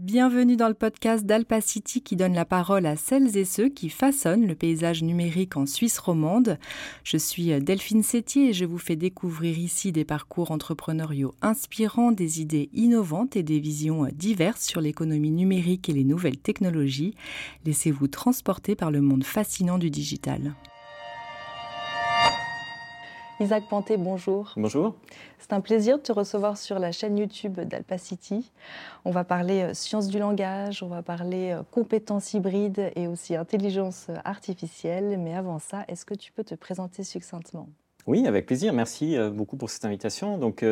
Bienvenue dans le podcast d'Alpacity qui donne la parole à celles et ceux qui façonnent le paysage numérique en Suisse romande. Je suis Delphine Sétier et je vous fais découvrir ici des parcours entrepreneuriaux inspirants, des idées innovantes et des visions diverses sur l'économie numérique et les nouvelles technologies. Laissez-vous transporter par le monde fascinant du digital. Isaac Panté, bonjour. Bonjour. C'est un plaisir de te recevoir sur la chaîne YouTube d'Alpacity. On va parler euh, sciences du langage, on va parler euh, compétences hybrides et aussi intelligence artificielle. Mais avant ça, est-ce que tu peux te présenter succinctement? Oui, avec plaisir. Merci euh, beaucoup pour cette invitation. Donc,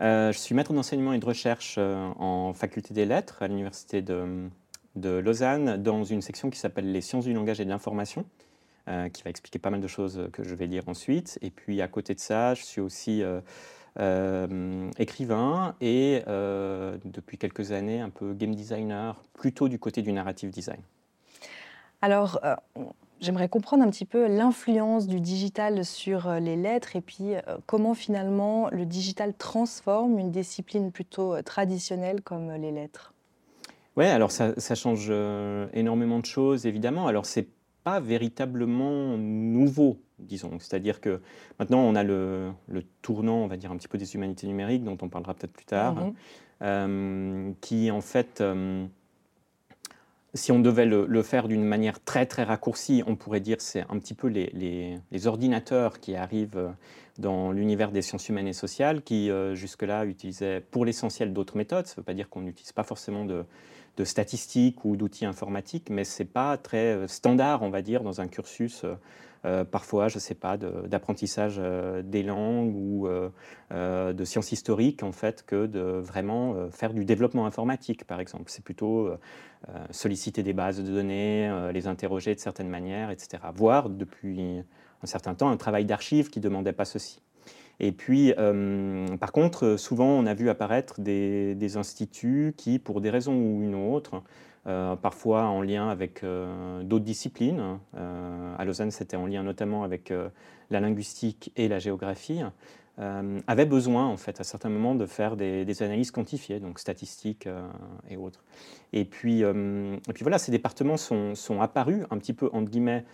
je suis maître d'enseignement et de recherche en faculté des lettres à l'université de, de Lausanne dans une section qui s'appelle les sciences du langage et de l'information. Euh, qui va expliquer pas mal de choses que je vais lire ensuite. Et puis à côté de ça, je suis aussi euh, euh, écrivain et depuis quelques années un peu game designer, plutôt du côté du narrative design. Alors, j'aimerais comprendre un petit peu l'influence du digital sur les lettres et puis comment finalement le digital transforme une discipline plutôt traditionnelle comme les lettres. Oui, alors ça, ça change énormément de choses, évidemment. Alors c'est pas véritablement nouveau, disons. C'est-à-dire que maintenant, on a le, tournant, on va dire, un petit peu des humanités numériques, dont on parlera peut-être plus tard, mhm. euh, qui, en fait, euh, si on devait le, faire d'une manière très, très raccourcie, on pourrait dire c'est un petit peu les, les, ordinateurs qui arrivent dans l'univers des sciences humaines et sociales, qui, euh, jusque-là, utilisaient pour l'essentiel d'autres méthodes. Ça ne veut pas dire qu'on n'utilise pas forcément de de statistiques ou d'outils informatiques, mais ce n'est pas très euh, standard, on va dire, dans un cursus. Euh, euh, parfois, je ne sais pas, d'apprentissage des langues ou de sciences historiques, en fait, que de vraiment faire du développement informatique, par exemple. C'est plutôt solliciter des bases de données, les interroger de certaines manières, etc. Voire, depuis un certain temps, un travail d'archives qui ne demandait pas ceci. Et puis, euh, par contre, souvent, on a vu apparaître des, instituts qui, pour des raisons ou une autre, euh, parfois en lien avec euh, d'autres disciplines, à Lausanne, c'était en lien notamment avec la linguistique et la géographie, avaient besoin, en fait, à certains moments, de faire des, analyses quantifiées, donc statistiques et autres. Et puis, et puis voilà, ces départements sont, sont apparus un petit peu, entre guillemets,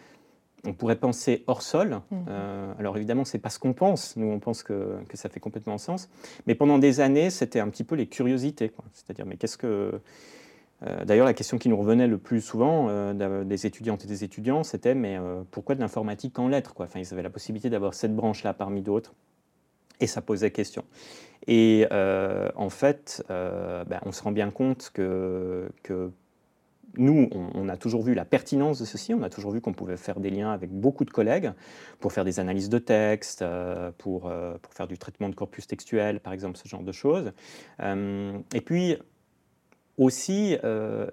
on pourrait penser hors sol. Mhm. Euh, alors évidemment, c'est pas ce qu'on pense. Nous, on pense que, ça fait complètement sens. Mais pendant des années, c'était un petit peu les curiosités. C'est-à-dire, mais qu'est-ce que... Euh, d'ailleurs, la question qui nous revenait le plus souvent euh, des étudiantes et des étudiants, c'était mais pourquoi de l'informatique en lettres quoi? Enfin, Ils avaient la possibilité d'avoir cette branche-là parmi d'autres. Et ça posait question. Et en fait, ben, on se rend bien compte que, que nous, on, a toujours vu la pertinence de ceci, on a toujours vu qu'on pouvait faire des liens avec beaucoup de collègues pour faire des analyses de texte, euh, pour, euh, pour faire du traitement de corpus textuel, par exemple, ce genre de choses. Euh, et puis, aussi,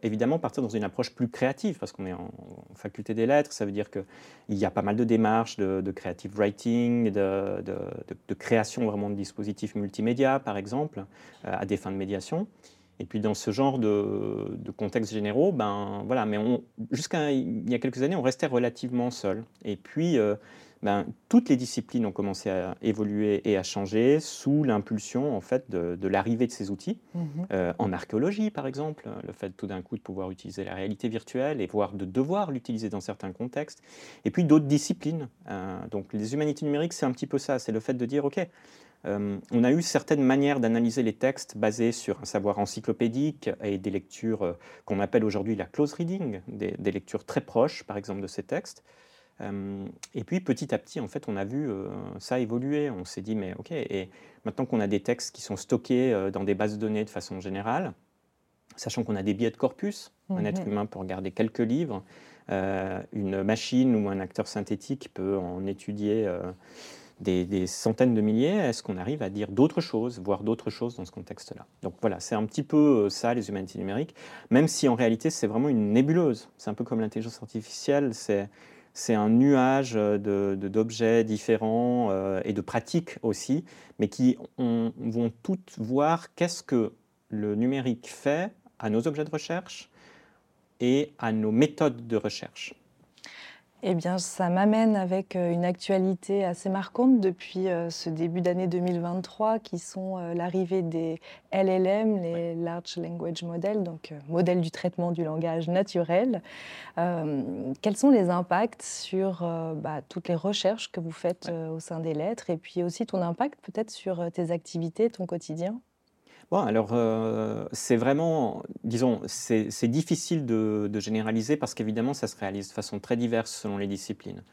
évidemment, partir dans une approche plus créative, parce qu'on est en, faculté des lettres, ça veut dire qu'il y a pas mal de démarches de, creative writing, de, de, de, création vraiment de dispositifs multimédia, par exemple, à des fins de médiation. Et puis dans ce genre de, de contexte généraux, ben voilà, mais jusqu'à il y a quelques années, on restait relativement seul. Et puis, euh, ben, toutes les disciplines ont commencé à évoluer et à changer sous l'impulsion en fait de, de l'arrivée de ces outils. Mhm. Euh, en archéologie, par exemple, le fait tout d'un coup de pouvoir utiliser la réalité virtuelle et voire de devoir l'utiliser dans certains contextes. Et puis d'autres disciplines. Euh, donc les humanités numériques, c'est un petit peu ça. C'est le fait de dire, ok. Euh, on a eu certaines manières d'analyser les textes basées sur un savoir encyclopédique et des lectures euh, qu'on appelle aujourd'hui la close reading, des, lectures très proches, par exemple, de ces textes. Euh, et puis petit à petit, en fait, on a vu ça évoluer. On s'est dit, mais ok, et maintenant qu'on a des textes qui sont stockés dans des bases de données de façon générale, sachant qu'on a des biais de corpus, un mhm. être humain pour garder quelques livres, une machine ou un acteur synthétique peut en étudier des, centaines de milliers, est-ce qu'on arrive à dire d'autres choses, voir d'autres choses dans ce contexte-là? Donc voilà, c'est un petit peu euh, ça, les humanités numériques, même si en réalité c'est vraiment une nébuleuse. C'est un peu comme l'intelligence artificielle, c'est c'est un nuage d'objets différents euh, et de pratiques aussi, mais qui vont toutes voir qu'est-ce que le numérique fait à nos objets de recherche et à nos méthodes de recherche. Eh bien, ça m'amène avec euh, une actualité assez marquante depuis euh, ce début d'année 2023, qui sont euh, l'arrivée des LLM, les Large Language Models, donc modèles du traitement du langage naturel. quels sont les impacts sur bah, toutes les recherches que vous faites au sein des lettres, et puis aussi ton impact peut-être sur tes activités, ton quotidien? Bon, alors, euh, c'est vraiment, disons, c'est difficile de, généraliser parce qu'évidemment, ça se réalise de façon très diverse selon les disciplines.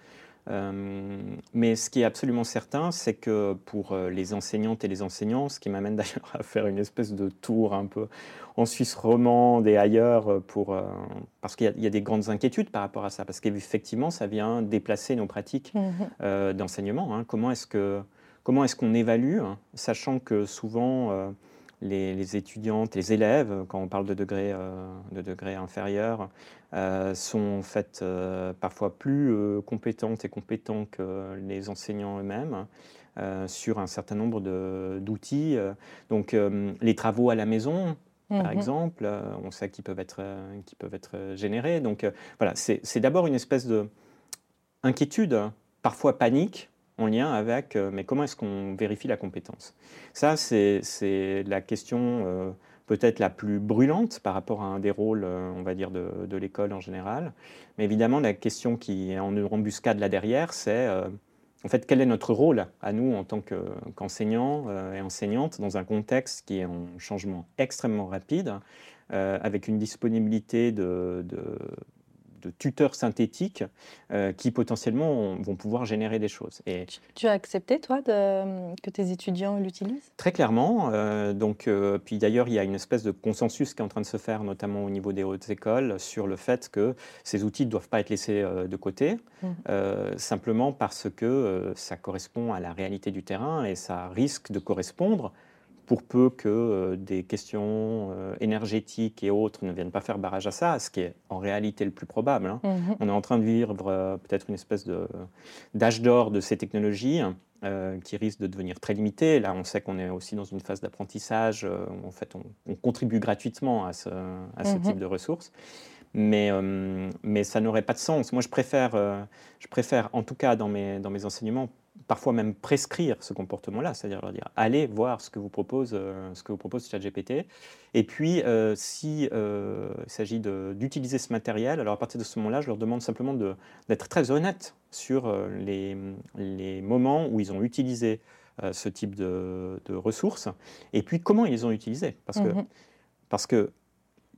Euh, mais ce qui est absolument certain, c'est que pour euh, les enseignantes et les enseignants, ce qui m'amène d'ailleurs à faire une espèce de tour un peu en Suisse romande et ailleurs, pour, parce qu'il y, a des grandes inquiétudes par rapport à ça, parce qu'effectivement, ça vient déplacer nos pratiques mmh d'enseignement. Hein. Comment est-ce que comment est-ce qu'on évalue, hein, sachant que souvent les, étudiantes, les élèves, quand on parle de degrés, euh, de degrés inférieurs, euh, sont en fait euh, parfois plus compétentes et compétents que les enseignants eux-mêmes sur un certain nombre d'outils. Donc les travaux à la maison, par mhm. exemple, on sait qu'ils peuvent être, qui peuvent être générés. Donc voilà, c'est d'abord une espèce de inquiétude, parfois panique, en lien avec euh, mais comment est-ce qu'on vérifie la compétence? Ça, c'est la question euh, peut-être la plus brûlante par rapport à un des rôles, euh, on va dire, de, l'école en général. Mais évidemment, la question qui est en embuscade là derrière, c'est en fait quel est notre rôle à nous en tant qu'enseignants et enseignantes dans un contexte qui est en changement extrêmement rapide, avec une disponibilité de de tuteurs synthétiques euh, qui potentiellement vont pouvoir générer des choses. Et tu, as accepté, toi, de, que tes étudiants l'utilisent? Très clairement. Euh, donc, euh, puis d'ailleurs, il y a une espèce de consensus qui est en train de se faire, notamment au niveau des hautes écoles, sur le fait que ces outils ne doivent pas être laissés de côté, mmh. simplement parce que ça correspond à la réalité du terrain et ça risque de correspondre pour peu que euh, des questions euh, énergétiques et autres ne viennent pas faire barrage à ça, ce qui est en réalité le plus probable. Hein. Mhm. On est en train de vivre euh, peut-être une espèce d'âge d'or de ces technologies qui risque de devenir très limité. Là, on sait qu'on est aussi dans une phase d'apprentissage où en fait on, contribue gratuitement à ce, à ce mhm. type de ressources. Mais, mais ça n'aurait pas de sens. Moi, je préfère, je préfère, en tout cas dans mes, dans mes enseignements, parfois même prescrire ce comportement-là, c'est-à-dire leur dire allez voir ce que vous propose, euh, ce que vous propose ChatGPT. Et puis, euh, s'il euh, s'agit d'utiliser ce matériel, alors à partir de ce moment-là, je leur demande simplement d'être très honnête sur les, les, moments où ils ont utilisé ce type de, ressources et puis comment ils les ont utilisé. Parce, que, mmh parce que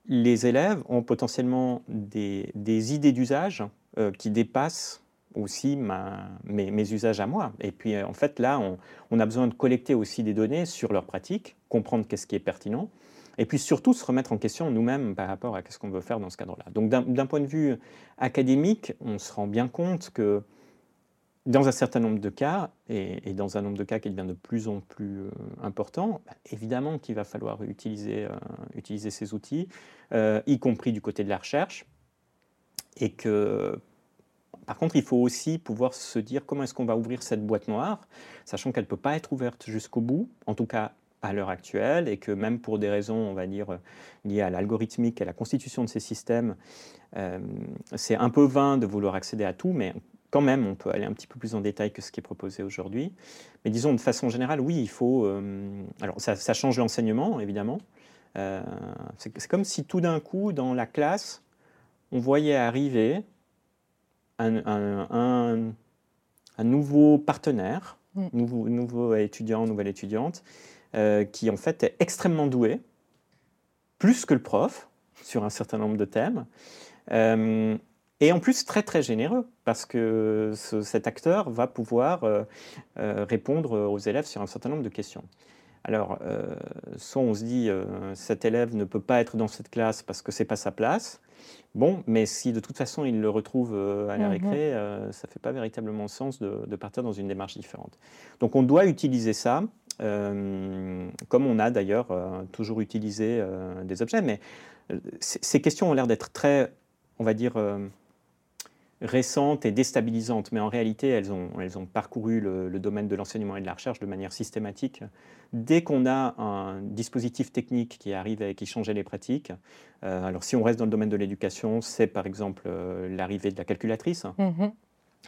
les élèves ont potentiellement des, des idées d'usage qui dépassent aussi mes, usages à moi. Et puis en fait là, on, a besoin de collecter aussi des données sur leurs pratiques, comprendre qu'est-ce qui est pertinent, et puis surtout se remettre en question nous-mêmes par rapport à ce qu'on veut faire dans ce cadre-là. Donc d'un point de vue académique, on se rend bien compte que dans un certain nombre de cas, et, dans un nombre de cas qui devient de plus en plus euh, important, bah, évidemment qu'il va falloir utiliser, euh, utiliser ces outils, euh, y compris du côté de la recherche, et que par contre, il faut aussi pouvoir se dire comment est-ce qu'on va ouvrir cette boîte noire, sachant qu'elle ne peut pas être ouverte jusqu'au bout, en tout cas à l'heure actuelle, et que même pour des raisons, on va dire, liées à l'algorithmique et à la constitution de ces systèmes, euh, c'est un peu vain de vouloir accéder à tout, mais quand même, on peut aller un petit peu plus en détail que ce qui est proposé aujourd'hui. Mais disons, de façon générale, oui, il faut... Euh, alors, ça, change l'enseignement, évidemment. Euh, c'est comme si tout d'un coup, dans la classe, on voyait arriver un, nouveau partenaire, mm. nouveau, nouveau étudiant, nouvelle étudiante, euh, qui en fait est extrêmement doué, plus que le prof, sur un certain nombre de thèmes. Euh, et en plus très très généreux, parce que cet acteur va pouvoir euh, répondre aux élèves sur un certain nombre de questions. Alors, soit on se dit, cet élève ne peut pas être dans cette classe parce que c'est pas sa place, Bon, mais si de toute façon il le retrouve euh, à la mhm. récré, euh, ça ne fait pas véritablement sens de, partir dans une démarche différente. Donc on doit utiliser ça, euh, comme on a d'ailleurs toujours utilisé des objets, mais ces questions ont l'air d'être très, on va dire, récentes et déstabilisantes, mais en réalité, elles ont, elles ont parcouru le, domaine de l'enseignement et de la recherche de manière systématique. Dès qu'on a un dispositif technique qui arrive et qui changeait les pratiques, euh, alors si on reste dans le domaine de l'éducation, c'est par exemple euh, l'arrivée de la calculatrice. Mm-hmm.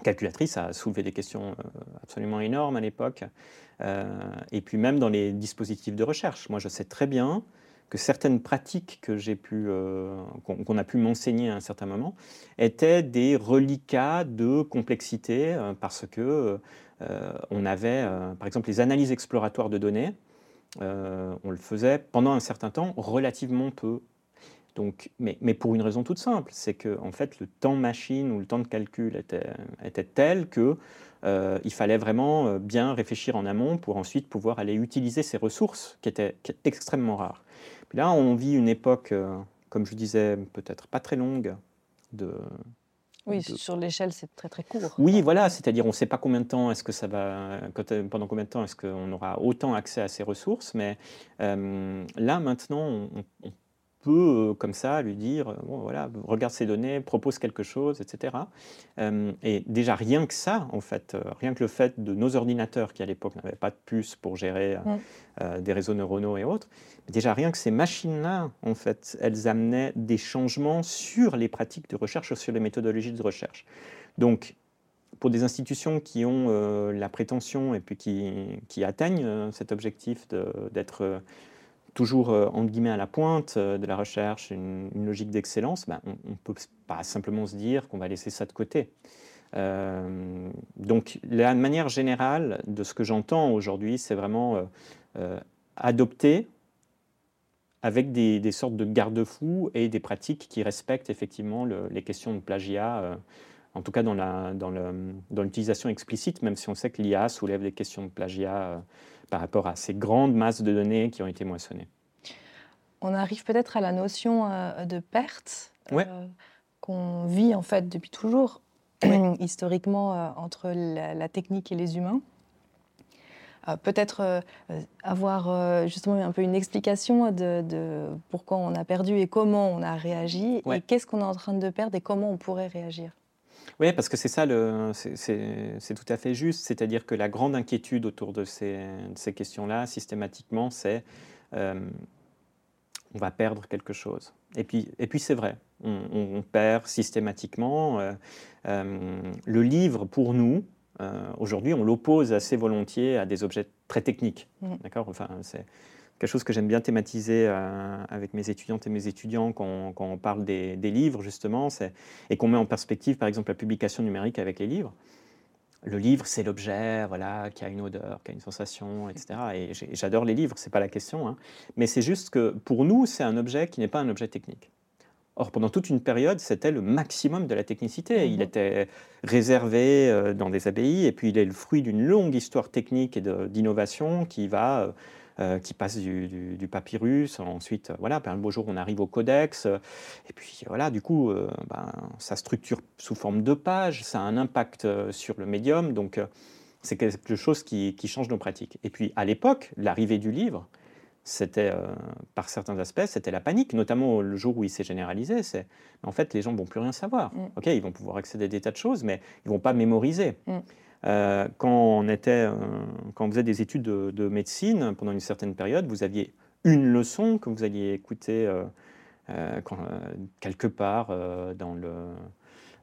Calculatrice a soulevé des questions euh, absolument énormes à l'époque. et puis même dans les dispositifs de recherche. Moi, je sais très bien certaines pratiques euh, qu'on, a pu m'enseigner à un certain moment étaient des reliquats de complexité euh, parce que euh, on avait, par exemple, les analyses exploratoires de données. on le faisait pendant un certain temps relativement peu. Mais, pour une raison toute simple, c'est que en fait le temps machine ou le temps de calcul était, était tel que il fallait vraiment bien réfléchir en amont pour ensuite pouvoir aller utiliser ces ressources qui étaient extrêmement rares. Là, on vit une époque, euh, comme je disais, peut-être pas très longue de, oui, sur l'échelle, c'est très très court. Oui, voilà, c'est-à-dire on ne sait pas combien de temps est-ce que ça va, pendant combien de temps est-ce qu'on aura autant accès à ces ressources, mais euh, là maintenant, on, peut, euh, comme ça, lui dire, euh, bon, voilà, regarde ces données, propose quelque chose, etc. Euh, et déjà, rien que ça, en fait, rien que le fait de nos ordinateurs, qui à l'époque n'avaient pas de puce pour gérer des réseaux neuronaux et autres, déjà, rien que ces machines-là, en fait, elles amenaient des changements sur les pratiques de recherche, sur les méthodologies de recherche. Donc, pour des institutions qui ont la prétention et puis qui, qui atteignent cet objectif d'être toujours euh, entre guillemets à la pointe euh, de la recherche, une, logique d'excellence, ben, on ne peut pas simplement se dire qu'on va laisser ça de côté. Euh, donc la manière générale de ce que j'entends aujourd'hui, c'est vraiment adopter avec des, sortes de garde-fous et des pratiques qui respectent effectivement les questions de plagiat, en tout cas dans l'utilisation dans explicite, même si on sait que l'IA soulève des questions de plagiat par rapport à ces grandes masses de données qui ont été moissonnées. On arrive peut-être à la notion euh, de perte euh, qu'on vit en fait depuis toujours, historiquement, euh, entre la, technique et les humains. peut-être avoir justement un peu une explication de, pourquoi on a perdu et comment on a réagi, et qu'est-ce qu'on est en train de perdre et comment on pourrait réagir. Oui, parce que c'est ça, c'est tout à fait juste. C'est-à-dire que la grande inquiétude autour de ces, ces questions-là, systématiquement, c'est euh, on va perdre quelque chose. Et puis, et puis c'est vrai, on, perd systématiquement. Euh, euh, le livre, pour nous, aujourd'hui, on l'oppose assez volontiers à des objets très techniques. Mmh. D'accord? Enfin, quelque chose que j'aime bien thématiser euh, avec mes étudiantes et mes étudiants quand, on parle des, livres, justement, et qu'on met en perspective, par exemple, la publication numérique avec les livres. Le livre, c'est l'objet, voilà, qui a une odeur, qui a une sensation, etc. Et j'adore les livres, c'est pas la question, hein. mais c'est juste que pour nous, c'est un objet qui n'est pas un objet technique. Or, pendant toute une période, c'était le maximum de la technicité. Il mhm. était réservé euh, dans des abbayes, et puis il est le fruit d'une longue histoire technique et d'innovation qui va euh, qui passe du, papyrus. Ensuite, euh, voilà, un beau jour, on arrive au codex. Euh, et puis, voilà, du coup, ben, ça structure sous forme de pages. Ça a un impact sur le médium. Donc, c'est quelque chose qui, change nos pratiques. Et puis, à l'époque, l'arrivée du livre, c'était, par certains aspects, c'était la panique, notamment le jour où il s'est généralisé. C'est, en fait, les gens ne vont plus rien savoir. Mm. Ok, ils vont pouvoir accéder à des tas de choses, mais ils ne vont pas mémoriser. Mm. Euh, quand, on était, euh, quand on faisait des études de, médecine, pendant une certaine période, vous aviez une leçon que vous alliez écouter euh, quelque part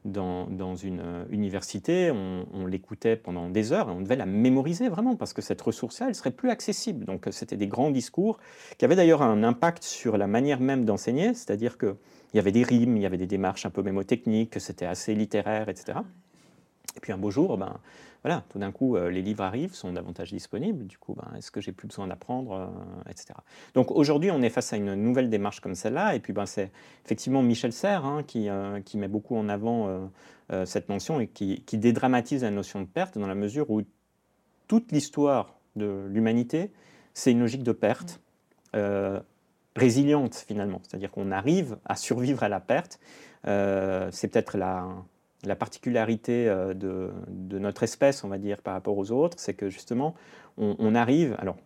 dans, une université. On, l'écoutait pendant des heures et on devait la mémoriser vraiment parce que cette ressource-là, elle serait plus accessible. Donc c'était des grands discours qui avaient d'ailleurs un impact sur la manière même d'enseigner, c'est-à-dire qu'il y avait des rimes, il y avait des démarches un peu mémotechniques, que c'était assez littéraire, etc. Et puis un beau jour, ben, voilà, tout d'un coup, euh, les livres arrivent, sont davantage disponibles. Du coup, ben, est-ce que j'ai plus besoin d'apprendre, euh, etc. Donc aujourd'hui, on est face à une nouvelle démarche comme celle-là. Et puis, ben, c'est effectivement Michel Serres hein, qui, euh, qui, met beaucoup en avant cette notion et qui, qui, dédramatise la notion de perte dans la mesure où toute l'histoire de l'humanité, c'est une logique de perte. résiliente finalement, c'est-à-dire qu'on arrive à survivre à la perte. c'est peut-être la, la particularité euh, de, notre espèce, on va dire, par rapport aux autres, c'est que justement, on, arrive, alors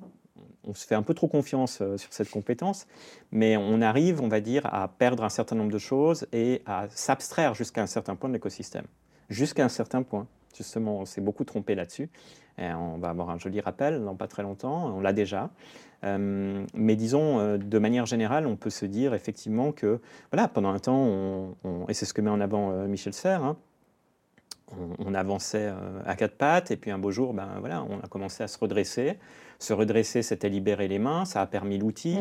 on se fait un peu trop confiance euh, sur cette compétence, mais on arrive, on va dire, à perdre un certain nombre de choses et à s'abstraire jusqu'à un certain point de l'écosystème. jusqu'à un certain point. Justement, on s'est beaucoup trompé là-dessus. On va avoir un joli rappel dans pas très longtemps, on l'a déjà. Euh, mais disons, euh, de manière générale, on peut se dire effectivement que, voilà, pendant un temps, et c'est ce que met en avant euh, Michel Serres, hein, on, avançait à quatre pattes, et puis un beau jour, ben, voilà, on a commencé à se redresser. Se redresser, c'était libérer les mains, ça a permis l'outil.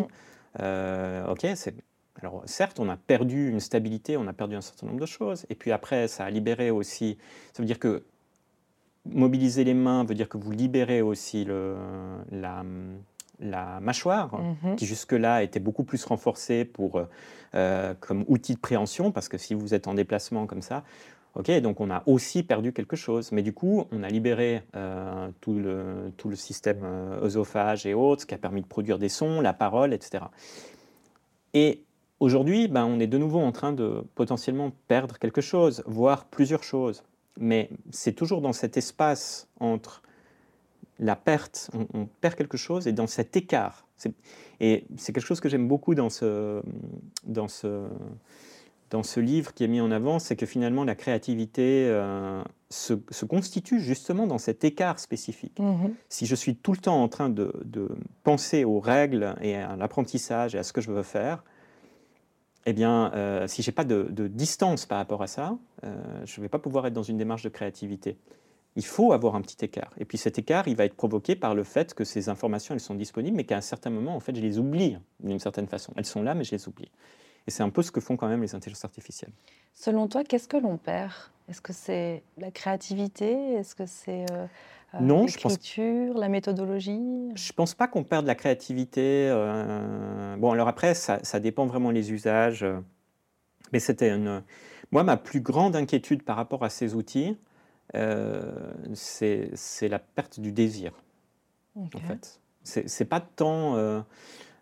Mm. ok, alors certes, on a perdu une stabilité, on a perdu un certain nombre de choses, et puis après, ça a libéré aussi. Ça veut dire que mobiliser les mains veut dire que vous libérez aussi le, la, la mâchoire, mhm. qui jusque-là était beaucoup plus renforcée pour, euh, comme outil de préhension, parce que si vous êtes en déplacement comme ça, ok, donc on a aussi perdu quelque chose. Mais du coup, on a libéré euh, tout, le, tout le système euh, et autres, ce qui a permis de produire des sons, la parole, etc. Et aujourd'hui, ben, on est de nouveau en train de potentiellement perdre quelque chose, voire plusieurs choses. Mais c'est toujours dans cet espace entre la perte, on, perd quelque chose, et dans cet écart. Et c'est quelque chose que j'aime beaucoup dans ce, dans, ce, dans ce livre qui est mis en avant, c'est que finalement la créativité euh, se, constitue justement dans cet écart spécifique. Mm-hmm. Si je suis tout le temps en train de, penser aux règles et à l'apprentissage et à ce que je veux faire, eh bien, euh, si je n'ai pas de, distance par rapport à ça, euh, je ne vais pas pouvoir être dans une démarche de créativité il faut avoir un petit écart. Et puis cet écart, il va être provoqué par le fait que ces informations, elles sont disponibles, mais qu'à un certain moment, en fait, je les oublie d'une certaine façon. Elles sont là, mais je les oublie. Et c'est un peu ce que font quand même les intelligences artificielles. Selon toi, qu'est-ce que l'on perd? Est-ce que c'est la créativité? Est-ce que c'est euh, euh non, l'écriture, la méthodologie? Je pense pas qu'on perde la créativité. Euh, bon, alors après, ça, ça, dépend vraiment des usages. Euh, mais c'était une... Moi, ma plus grande inquiétude par rapport à ces outils, euh, c'est la perte du désir, en fait. C'est pas tant euh,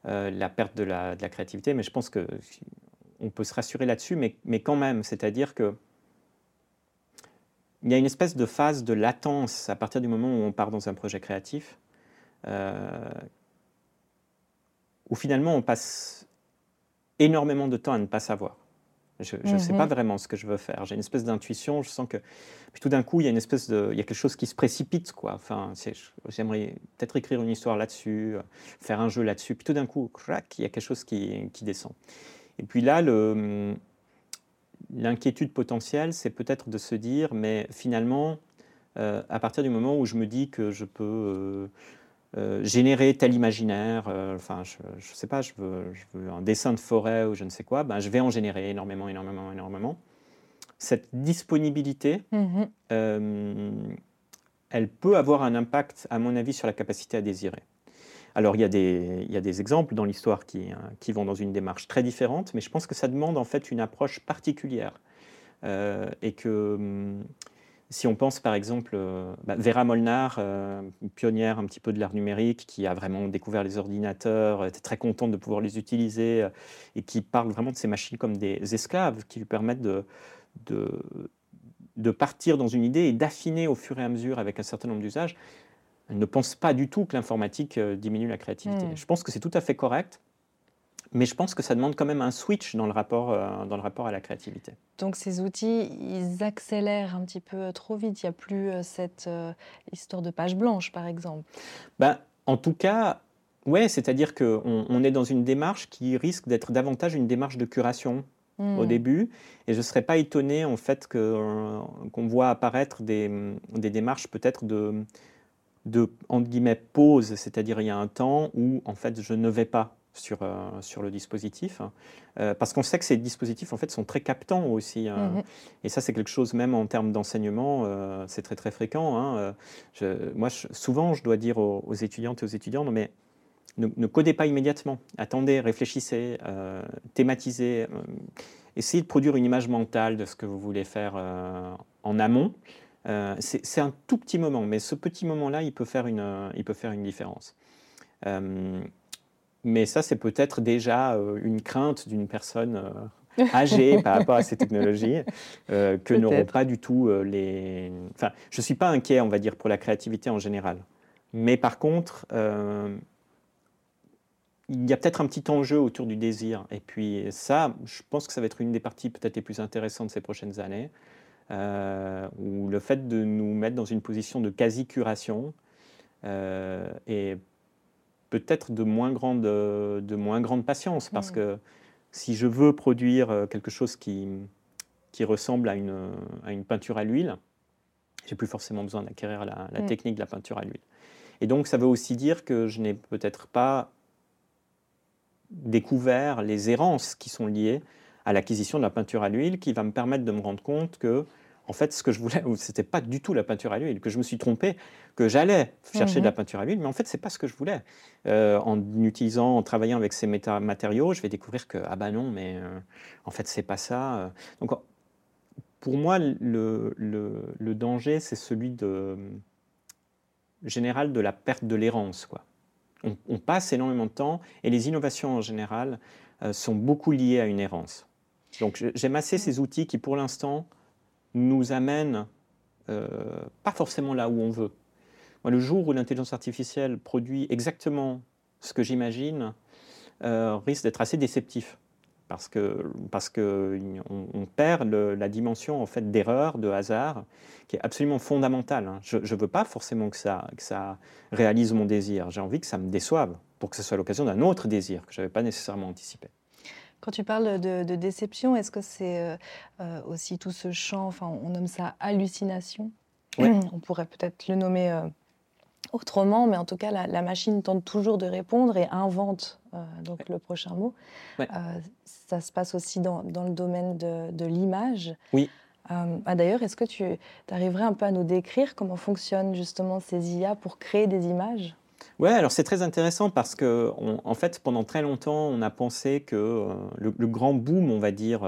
euh, la perte de la, de la, créativité, mais je pense que on peut se rassurer là-dessus, mais, mais, quand même, c'est-à-dire que il y a une espèce de phase de latence à partir du moment où on part dans un projet créatif, où finalement on passe énormément de temps à ne pas savoir. Je ne sais pas mhm. vraiment ce que je veux faire. J'ai une espèce d'intuition. Je sens que puis tout d'un coup, il y a une espèce de, il y a quelque chose qui se précipite, quoi. Enfin, j'aimerais peut-être écrire une histoire là-dessus, euh, faire un jeu là-dessus. Puis tout d'un coup, crac, il y a quelque chose qui, qui descend. Et puis là, l'inquiétude potentielle, c'est peut-être de se dire, mais finalement, euh, à partir du moment où je me dis que je peux euh, euh, générer tel imaginaire, euh, enfin, je ne sais pas, je veux, je veux, un dessin de forêt ou je ne sais quoi, ben, je vais en générer énormément, énormément, énormément. Cette disponibilité, mhm. euh, elle peut avoir un impact, à mon avis, sur la capacité à désirer. Alors, il y a des, il y a des exemples dans l'histoire qui, qui, vont dans une démarche très différente, mais je pense que ça demande en fait une approche particulière. et que hum, si on pense par exemple, euh, bah, Vera Molnar, euh, pionnière un petit peu de l'art numérique, qui a vraiment découvert les ordinateurs, était très contente de pouvoir les utiliser, euh, et qui parle vraiment de ces machines comme des esclaves qui lui permettent de, de, partir dans une idée et d'affiner au fur et à mesure avec un certain nombre d'usages. Elle ne pense pas du tout que l'informatique diminue la créativité. Hmm. Je pense que c'est tout à fait correct mais je pense que ça demande quand même un switch dans le rapport, euh, dans le rapport à la créativité. Donc ces outils, ils accélèrent un petit peu trop vite. Il n'y a plus euh, cette euh, histoire de page blanche, par exemple. Ben, en tout cas, ouais, c'est-à-dire qu'on on est dans une démarche qui risque d'être davantage une démarche de curation au hmm. début. Et je ne serais pas étonné en fait qu'on voit apparaître des, des démarches peut-être de, de entre guillemets pause, c'est-à-dire il y a un temps où en fait je ne vais pas sur, euh, sur le dispositif. Euh, parce qu'on sait que ces dispositifs en fait, sont très captants aussi. Hein. Mhm. Et ça, c'est quelque chose, même en termes d'enseignement, euh, c'est très très fréquent. Hein. moi, souvent, je dois dire aux, étudiantes et aux étudiants, non, mais ne, codez pas immédiatement. Attendez, réfléchissez, thématisez, essayez de produire une image mentale de ce que vous voulez faire en amont. c'est un tout petit moment, mais ce petit moment-là, il, peut faire une, il peut faire une différence. Mais ça, c'est peut-être déjà euh, une crainte d'une personne euh, âgée par rapport à ces technologies euh, que n'auront pas du tout les. Enfin, je ne suis pas inquiet, on va dire, pour la créativité en général. Mais par contre, il y a peut-être un petit enjeu autour du désir. Et puis ça, je pense que ça va être une des parties peut-être les plus intéressantes ces prochaines années. ou le fait de nous mettre dans une position de quasi-curation est peut-être de moins grande, de moins grande patience, parce mmh. que si je veux produire quelque chose qui, qui ressemble à une, à une peinture à l'huile, j'ai plus forcément besoin d'acquérir la, mm. technique de la peinture à l'huile. Et donc, ça veut aussi dire que je n'ai peut-être pas découvert les errances qui sont liées à l'acquisition de la peinture à l'huile, qui va me permettre de me rendre compte que, en fait, ce que je voulais, c'était pas du tout la peinture à l'huile, que je me suis trompé, que j'allais chercher de la mm-hmm. peinture à l'huile, mais en fait, c'est pas ce que je voulais. Euh, en utilisant, en travaillant avec ces matériaux, je vais découvrir que ah bah non, mais euh, en fait, c'est pas ça. Donc, pour moi, le, danger, c'est celui de, général de la perte de l'errance. Quoi. On, passe énormément de temps et les innovations en général euh, sont beaucoup liées à une errance. Donc j'aime assez ces outils qui, pour l'instant, nous amènent euh, pas forcément là où on veut. Le jour où l'intelligence artificielle produit exactement ce que j'imagine, euh, risque d'être assez déceptif parce que parce que on, perd la dimension en fait d'erreur, de hasard, qui est absolument fondamentale. Hein. Je ne veux pas forcément que ça que ça réalise mon désir. J'ai envie que ça me déçoive pour que ce soit l'occasion d'un autre désir que je n'avais pas nécessairement anticipé. Quand tu parles de, déception, est-ce que c'est euh, euh, aussi tout ce champ, enfin on nomme ça hallucination? On pourrait peut-être le nommer euh, autrement, mais en tout cas, la, machine tente toujours de répondre et invente euh, donc le prochain mot. Ça se passe aussi dans, le domaine de, l'image. Oui. Ah, d'ailleurs, est-ce que tu arriverais un peu à nous décrire comment fonctionnent justement ces IA pour créer des images? Oui, alors c'est très intéressant parce que, en fait, pendant très longtemps, on a pensé que le, le, grand boom, on va dire,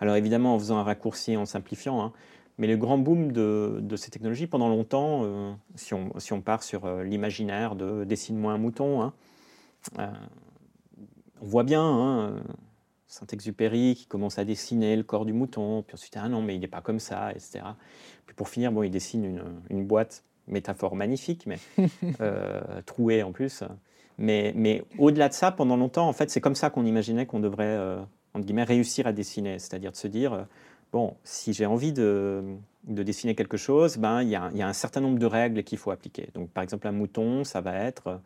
alors évidemment en faisant un raccourci, en simplifiant, hein, mais le grand boom de, ces technologies, pendant longtemps, euh, si, on, part sur euh, l'imaginaire de dessine-moi un mouton, hein, euh, on voit bien hein, Saint-Exupéry qui commence à dessiner le corps du mouton, puis ensuite, ah non, mais il n'est pas comme ça, etc. Puis pour finir, bon, il dessine une boîte, métaphore magnifique, mais trouée en plus. Mais, mais au-delà de ça, pendant longtemps, en fait, c'est comme ça qu'on imaginait qu'on devrait, entre guillemets, réussir à dessiner, c'est-à-dire de se dire bon, si j'ai envie de, dessiner quelque chose, ben, il y, a, un certain nombre de règles qu'il faut appliquer. Donc, par exemple, un mouton, ça va être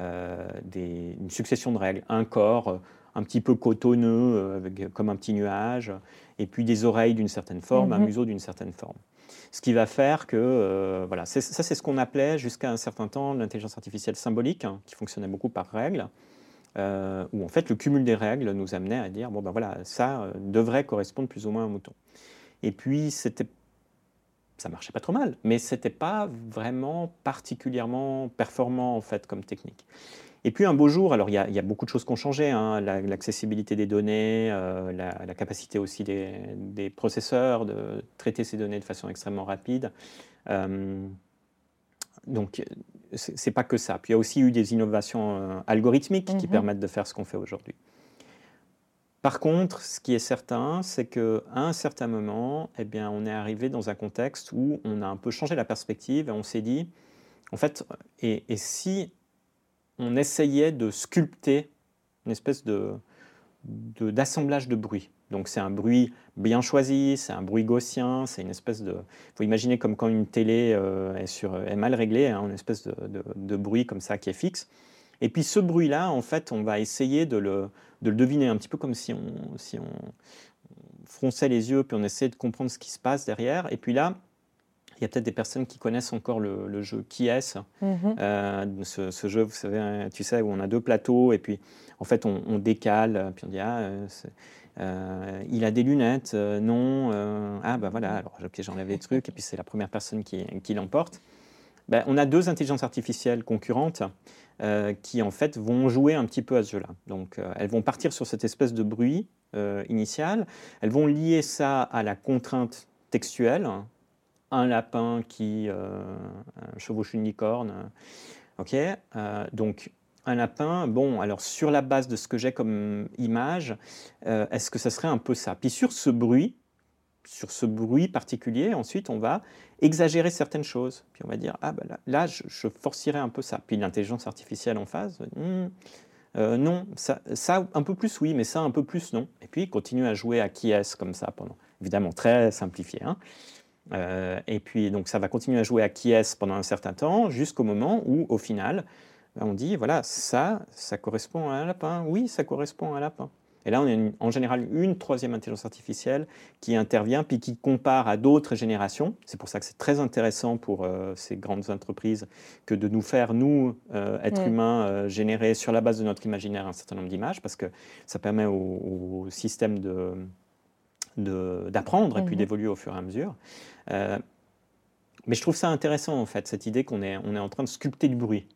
euh, une succession de règles. Un corps euh, un petit peu cotonneux, euh, comme un petit nuage, et puis des oreilles d'une certaine forme, un mhm. museau d'une certaine forme. Ce qui va faire que, voilà, ça c'est ce qu'on appelait jusqu'à un certain temps l'intelligence artificielle symbolique, hein, qui fonctionnait beaucoup par règles. Euh, où en fait le cumul des règles nous amenait à dire bon ben voilà ça euh, devrait correspondre plus ou moins à un mouton. Et puis c'était ça marchait pas trop mal, mais c'était pas vraiment particulièrement performant en fait comme technique. Et puis un beau jour, alors il y, a beaucoup de choses qui ont changé, hein, l'accessibilité des données, euh, la, capacité aussi des, des, processeurs de traiter ces données de façon extrêmement rapide. donc c'est pas que ça. Puis il y a aussi eu des innovations euh, algorithmiques qui mhm. permettent de faire ce qu'on fait aujourd'hui. Par contre, ce qui est certain, c'est qu'à un certain moment, eh bien, on est arrivé dans un contexte où on a un peu changé la perspective et on s'est dit, en fait, et, si on essayait de sculpter une espèce de, d'assemblage de, bruit donc c'est un bruit bien choisi, c'est un bruit gaussien, c'est une espèce de... Il faut imaginer comme quand une télé euh, est, sur, est mal réglée, hein, une espèce de, bruit comme ça qui est fixe. Et puis ce bruit-là, en fait, on va essayer de le, deviner un petit peu comme si on, si on fronçait les yeux, puis on essayait de comprendre ce qui se passe derrière. Et puis là, il y a peut-être des personnes qui connaissent encore le, jeu Qui est-ce mhm. euh, ce, jeu, vous savez, tu sais, où on a deux plateaux et puis en fait on, décale, puis on dit ah, euh, euh, il a des lunettes, euh, non. Euh, ah, ben voilà, alors j'enlève les trucs, et puis c'est la première personne qui, qui l'emporte. Ben, on a deux intelligences artificielles concurrentes qui, en fait, vont jouer un petit peu à ce jeu-là. Donc, elles vont partir sur cette espèce de bruit initial. Elles vont lier ça à la contrainte textuelle. Un lapin qui chevauche une licorne. OK Donc, un lapin, bon, alors sur la base de ce que j'ai comme image, euh, est-ce que ça serait un peu ça? Puis sur ce bruit, sur ce bruit particulier, ensuite on va exagérer certaines choses. Puis on va dire, ah ben là, là je, forcerai un peu ça. Puis l'intelligence artificielle en phase, hmm, non, ça, un peu plus oui, mais ça un peu plus non. Et puis continue à jouer à qui est-ce comme ça pendant, évidemment très simplifié. Hein. Et puis donc ça va continuer à jouer à qui est-ce pendant un certain temps, jusqu'au moment où au final on dit voilà ça, ça correspond à un lapin. Oui, ça correspond à un lapin. Et là, on a en général une troisième intelligence artificielle qui intervient puis qui compare à d'autres générations. C'est pour ça que c'est très intéressant pour euh, ces grandes entreprises que de nous faire, nous, euh, êtres humains, euh, générer sur la base de notre imaginaire un certain nombre d'images parce que ça permet au, système de, d'apprendre et puis mhm. d'évoluer au fur et à mesure. mais je trouve ça intéressant, en fait, cette idée qu'on est, on est en train de sculpter du bruit.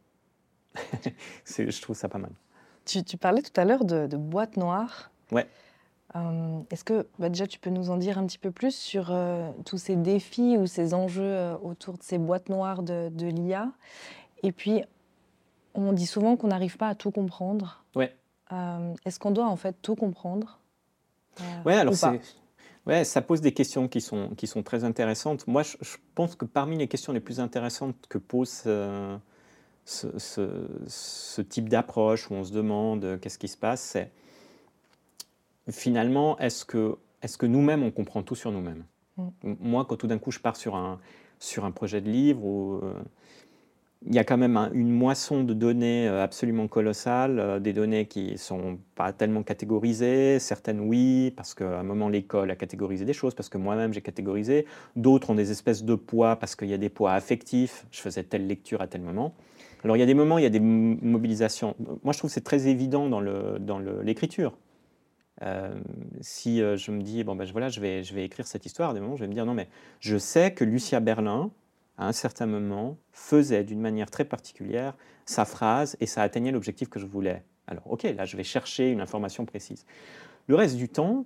je trouve ça pas mal. Tu, parlais tout à l'heure de, de boîte noire. Ouais. Euh, est-ce que bah, déjà tu peux nous en dire un petit peu plus sur euh, tous ces défis ou ces enjeux euh, autour de ces boîtes noires de, l'IA Et puis, on dit souvent qu'on n'arrive pas à tout comprendre. Ouais. Est-ce qu'on doit en fait tout comprendre? Ouais, alors c'est. Ouais, ça pose des questions qui sont, qui sont très intéressantes. Moi, je, je pense que parmi les questions les plus intéressantes que pose ce, type d'approche où on se demande euh, qu'est-ce qui se passe, c'est finalement, est-ce que, est que nous-mêmes, on comprend tout sur nous-mêmes? Mm. Moi, quand tout d'un coup, je pars sur un, sur un projet de livre où euh, il y a quand même une moisson de données euh, absolument colossale, des données qui ne sont pas tellement catégorisées, certaines oui, parce qu'à un moment l'école a catégorisé des choses, parce que moi-même j'ai catégorisé, d'autres ont des espèces de poids, parce qu'il y a des poids affectifs, je faisais telle lecture à tel moment. Alors il y a des moments, il y a des mobilisations. Moi je trouve que c'est très évident dans l'écriture. Euh, si euh, je me dis, bon ben je vais, je vais écrire cette histoire, à des moments je vais me dire, non mais je sais que Lucia Berlin, à un certain moment, faisait d'une manière très particulière sa phrase et ça atteignait l'objectif que je voulais. Alors ok, là je vais chercher une information précise. Le reste du temps,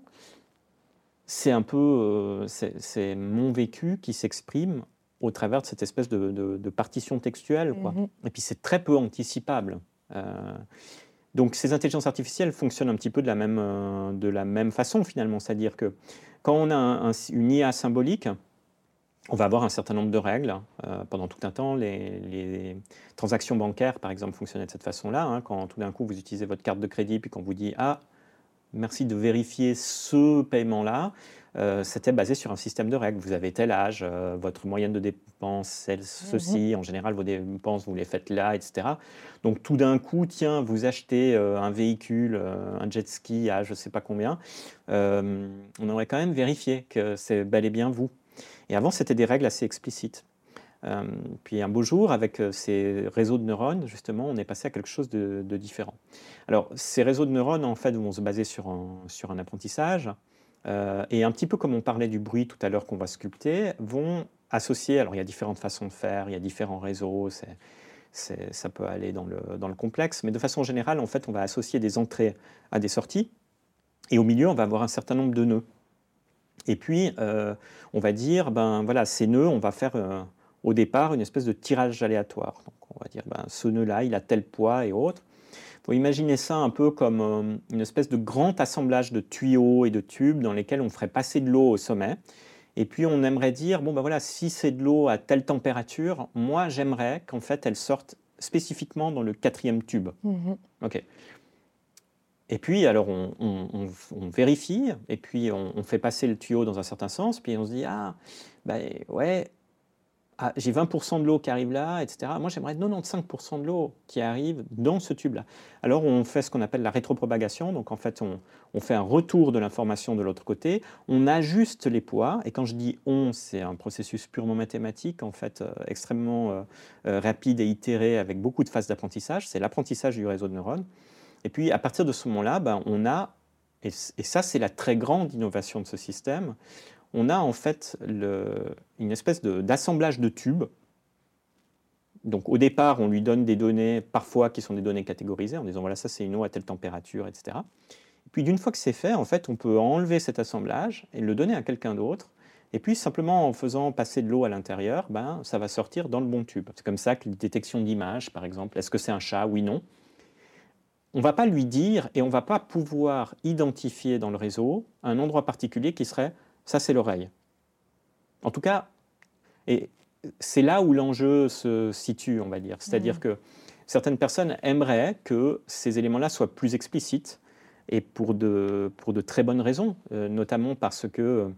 c'est un peu, euh, c'est mon vécu qui s'exprime au travers de cette espèce de, partition textuelle. Quoi. Mhm. Et puis c'est très peu anticipable. Euh, donc ces intelligences artificielles fonctionnent un petit peu de la même, euh, de la même façon finalement. C'est-à-dire que quand on a une IA symbolique, on va avoir un certain nombre de règles euh, pendant tout un temps. Les, transactions bancaires, par exemple, fonctionnaient de cette façon-là. Hein. quand tout d'un coup vous utilisez votre carte de crédit, puis qu'on vous dit Ah, merci de vérifier ce paiement-là, euh, c'était basé sur un système de règles. Vous avez tel âge, euh, votre moyenne de dépenses, c'est ceci. Mhm. En général, vos dépenses, vous les faites là, etc. Donc tout d'un coup, tiens, vous achetez euh, un véhicule, un jet ski à je ne sais pas combien. on aurait quand même vérifié que c'est bel et bien vous. Et avant, c'était des règles assez explicites. puis un beau jour, avec ces réseaux de neurones, justement, on est passé à quelque chose de, différent. Alors, ces réseaux de neurones, en fait, vont se baser sur un apprentissage. Euh, et un petit peu comme on parlait du bruit tout à l'heure qu'on va sculpter, vont associer, alors il y a différentes façons de faire, il y a différents réseaux, ça peut aller dans le, dans le, complexe, mais de façon générale, en fait, on va associer des entrées à des sorties, et au milieu, on va avoir un certain nombre de nœuds. Et puis, euh, on va dire, ben voilà, ces nœuds, on va faire euh, au départ une espèce de tirage aléatoire. Donc, on va dire, ben, ce nœud-là, il a tel poids et autres faut imaginer ça un peu comme euh, une espèce de grand assemblage de tuyaux et de tubes dans lesquels on ferait passer de l'eau au sommet. Et puis on aimerait dire, bon ben voilà, si c'est de l'eau à telle température, moi j'aimerais qu'en fait elle sorte spécifiquement dans le quatrième tube. Mhm. Ok. Et puis alors on, vérifie, et puis on, fait passer le tuyau dans un certain sens, puis on se dit, ah, ben ouais, ah, j'ai 20% de l'eau qui arrive là, etc. Moi, j'aimerais 95% de l'eau qui arrive dans ce tube-là. Alors, on fait ce qu'on appelle la rétropropagation. Donc, en fait, on, fait un retour de l'information de l'autre côté. On ajuste les poids. Et quand je dis on, c'est un processus purement mathématique, en fait, euh, extrêmement euh, euh, rapide et itéré avec beaucoup de phases d'apprentissage. C'est l'apprentissage du réseau de neurones. Et puis, à partir de ce moment-là, ben, on a, et ça, c'est la très grande innovation de ce système, on a en fait une espèce d'assemblage de, tubes. Donc au départ, on lui donne des données, parfois qui sont des données catégorisées, en disant voilà, ça c'est une eau à telle température, etc. Et puis d'une fois que c'est fait, en fait, on peut enlever cet assemblage et le donner à quelqu'un d'autre. Et puis simplement en faisant passer de l'eau à l'intérieur, ben, ça va sortir dans le bon tube. C'est comme ça que les détections d'image, par exemple, est-ce que c'est un chat? Oui, non. On ne va pas lui dire et on ne va pas pouvoir identifier dans le réseau un endroit particulier qui serait ça c'est l'oreille. En tout cas, et c'est là où l'enjeu se situe, on va dire. C'est-à-dire mmh. que certaines personnes aimeraient que ces éléments-là soient plus explicites et pour de, pour de très bonnes raisons, euh, notamment parce que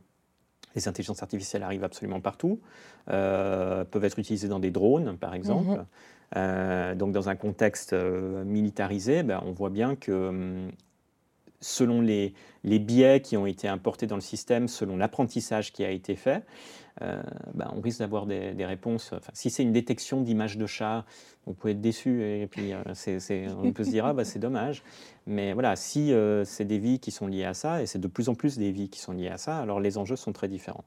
les intelligences artificielles arrivent absolument partout, euh, peuvent être utilisées dans des drones, par exemple. Mhm. Euh, donc, dans un contexte militarisé, ben, on voit bien que hum, selon les, biais qui ont été importés dans le système, selon l'apprentissage qui a été fait, euh, ben, on risque d'avoir des, réponses. si c'est une détection d'images de chat, on peut être déçu et puis euh, on peut se dire ah bah, c'est dommage. Mais voilà, si euh, c'est des vies qui sont liées à ça, et c'est de plus en plus des vies qui sont liées à ça, alors les enjeux sont très différents.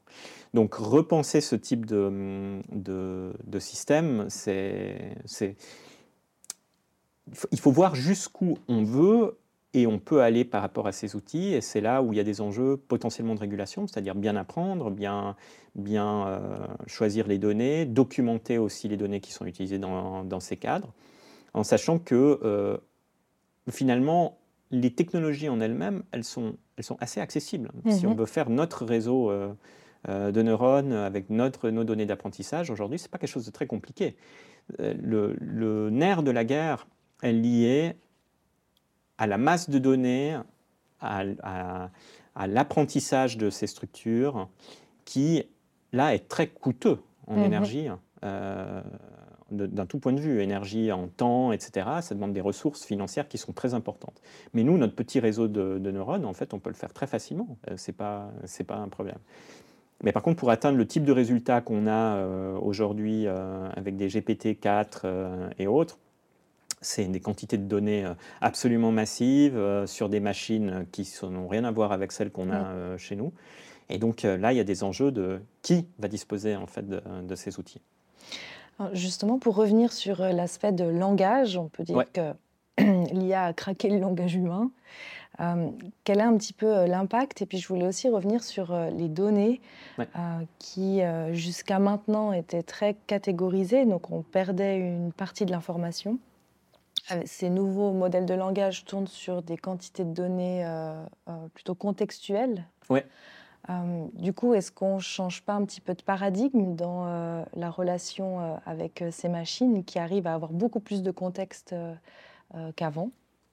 Donc repenser ce type de, de, système, c'est il faut voir jusqu'où on veut et on peut aller par rapport à ces outils, et c'est là où il y a des enjeux potentiellement de régulation, c'est-à-dire bien apprendre, bien, bien euh, choisir les données, documenter aussi les données qui sont utilisées dans, dans ces cadres, en sachant que euh, finalement, les technologies en elles-mêmes, elles sont, elles sont assez accessibles. Si on mhm. veut faire notre réseau euh, de neurones avec notre, nos données d'apprentissage, aujourd'hui, ce n'est pas quelque chose de très compliqué. Le, le nerf de la guerre est lié à la masse de données, à, l'apprentissage de ces structures, qui, là, est très coûteux en mhm. énergie, euh, d'un tout point de vue, énergie en temps, etc. Ça demande des ressources financières qui sont très importantes. Mais nous, notre petit réseau de, neurones, en fait, on peut le faire très facilement. Euh, Ce n'est pas, pas un problème. Mais par contre, pour atteindre le type de résultat qu'on a euh, aujourd'hui avec des GPT-4 et autres, c'est des quantités de données euh, absolument massives euh, sur des machines qui n'ont rien à voir avec celles qu'on a euh, chez nous. Et donc là, il y a des enjeux de qui va disposer en fait de, ces outils. justement, pour revenir sur l'aspect de langage, on peut dire que l'IA a craqué le langage humain. quel est un petit peu l'impact? Et puis je voulais aussi revenir sur les données qui jusqu'à maintenant étaient très catégorisées, donc on perdait une partie de l'information. Euh, ces nouveaux modèles de langage tournent sur des quantités de données euh, euh, plutôt contextuelles. Ouais. du coup, est-ce qu'on ne change pas un petit peu de paradigme dans la relation avec ces machines qui arrivent à avoir beaucoup plus de contexte qu'avant?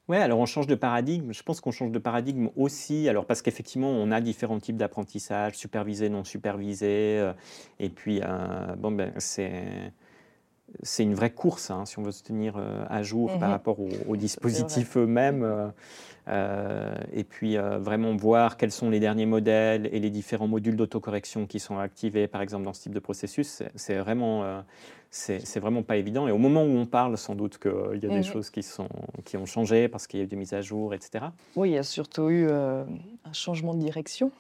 Oui, alors on change de paradigme. Je pense qu'on change de paradigme aussi, alors parce qu'effectivement, on a différents types d'apprentissage, supervisé, non supervisé. et puis, bon, ben, c'est c'est une vraie course hein, si on veut se tenir euh, à jour par mhm. rapport aux, dispositifs eux-mêmes. Euh, euh, et puis vraiment voir quels sont les derniers modèles et les différents modules d'autocorrection qui sont activés, par exemple, dans ce type de processus, c'est vraiment, c'est vraiment pas évident. Et au moment où on parle, sans doute qu'il y a des mhm. choses qui, sont, qui ont changé parce qu'il y a eu des mises à jour, etc. Oui, il y a surtout eu un changement de direction.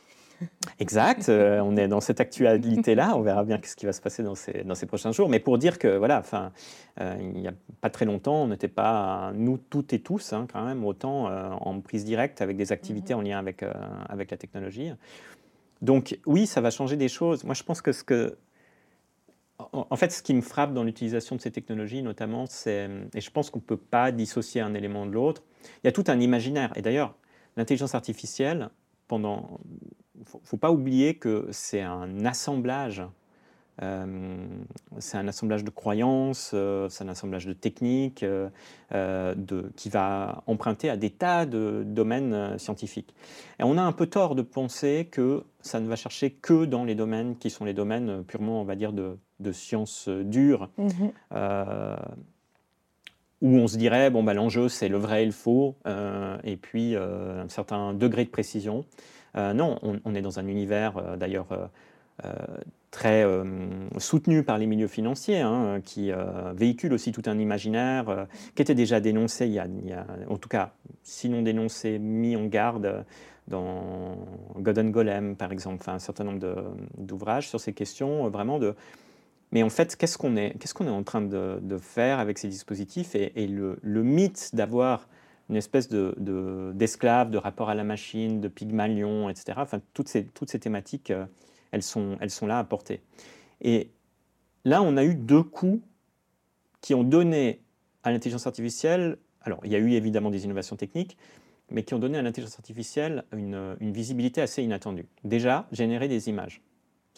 Exact, euh, on est dans cette actualité-là, on verra bien ce qui va se passer dans ces, dans ces prochains jours. Mais pour dire que, voilà, enfin, euh, il n'y a pas très longtemps, on n'était pas, nous toutes et tous, hein, quand même, autant euh, en prise directe avec des activités en lien avec, avec la technologie. Donc oui, ça va changer des choses. Moi, je pense que ce que... En fait, ce qui me frappe dans l'utilisation de ces technologies, notamment, c'est, et je pense qu'on ne peut pas dissocier un élément de l'autre, il y a tout un imaginaire. Et d'ailleurs, l'intelligence artificielle, pendant faut, faut pas oublier que c'est un assemblage. Euh, c'est un assemblage de croyances, euh, c'est un assemblage de techniques euh, de, qui va emprunter à des tas de domaines scientifiques. Et on a un peu tort de penser que ça ne va chercher que dans les domaines qui sont les domaines purement, on va dire, de, de sciences dures, mm-hmm. où on se dirait, bon, bah, l'enjeu, c'est le vrai et le faux, et puis un certain degré de précision. Euh, non, on, est dans un univers euh, d'ailleurs euh, très soutenu par les milieux financiers, hein, qui véhicule aussi tout un imaginaire qui était déjà dénoncé, il y, a, en tout cas, sinon dénoncé, mis en garde dans Golden Golem, par exemple, enfin, un certain nombre d'ouvrages sur ces questions, vraiment de... Mais en fait, qu'est-ce qu'on est, qu'est-ce qu'on est en train de, faire avec ces dispositifs et, le, mythe d'avoir une espèce d'esclave, de, de, rapport à la machine, de Pygmalion, etc. Enfin, toutes ces, toutes ces thématiques, euh, elles, sont, elles sont là à porter. Et là, on a eu deux coups qui ont donné à l'intelligence artificielle, alors il y a eu évidemment des innovations techniques, mais qui ont donné à l'intelligence artificielle une, une, visibilité assez inattendue. Déjà, générer des images.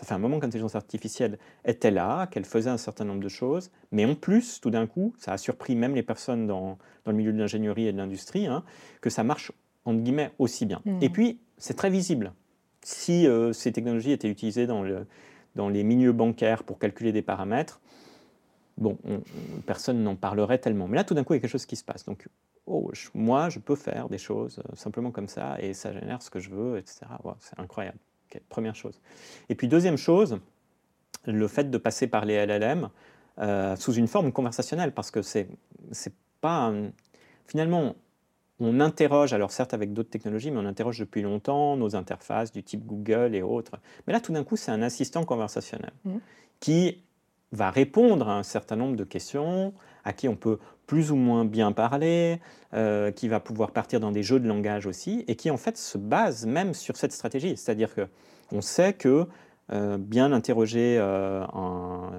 Ça fait un moment que l'intelligence artificielle était là, qu'elle faisait un certain nombre de choses, mais en plus, tout d'un coup, ça a surpris même les personnes dans, dans le milieu de l'ingénierie et de l'industrie, hein, que ça marche, entre guillemets, aussi bien. Mmh. Et puis, c'est très visible. Si euh, ces technologies étaient utilisées dans, le, dans les milieux bancaires pour calculer des paramètres, bon, personne n'en parlerait tellement. Mais là, tout d'un coup, il y a quelque chose qui se passe. Donc, oh, moi, je peux faire des choses euh, simplement comme ça, et ça génère ce que je veux, etc. c'est incroyable. Première chose. Et puis, deuxième chose, le fait de passer par les LLM euh, sous une forme conversationnelle, parce que c'est pas. finalement, on interroge, alors certes avec d'autres technologies, mais on interroge depuis longtemps nos interfaces du type Google et autres. Mais là, tout d'un coup, c'est un assistant conversationnel mmh. qui va répondre à un certain nombre de questions, à qui on peut plus ou moins bien parler, euh, qui va pouvoir partir dans des jeux de langage aussi, et qui en fait se base même sur cette stratégie. C'est-à-dire que on sait que euh, bien interroger euh, un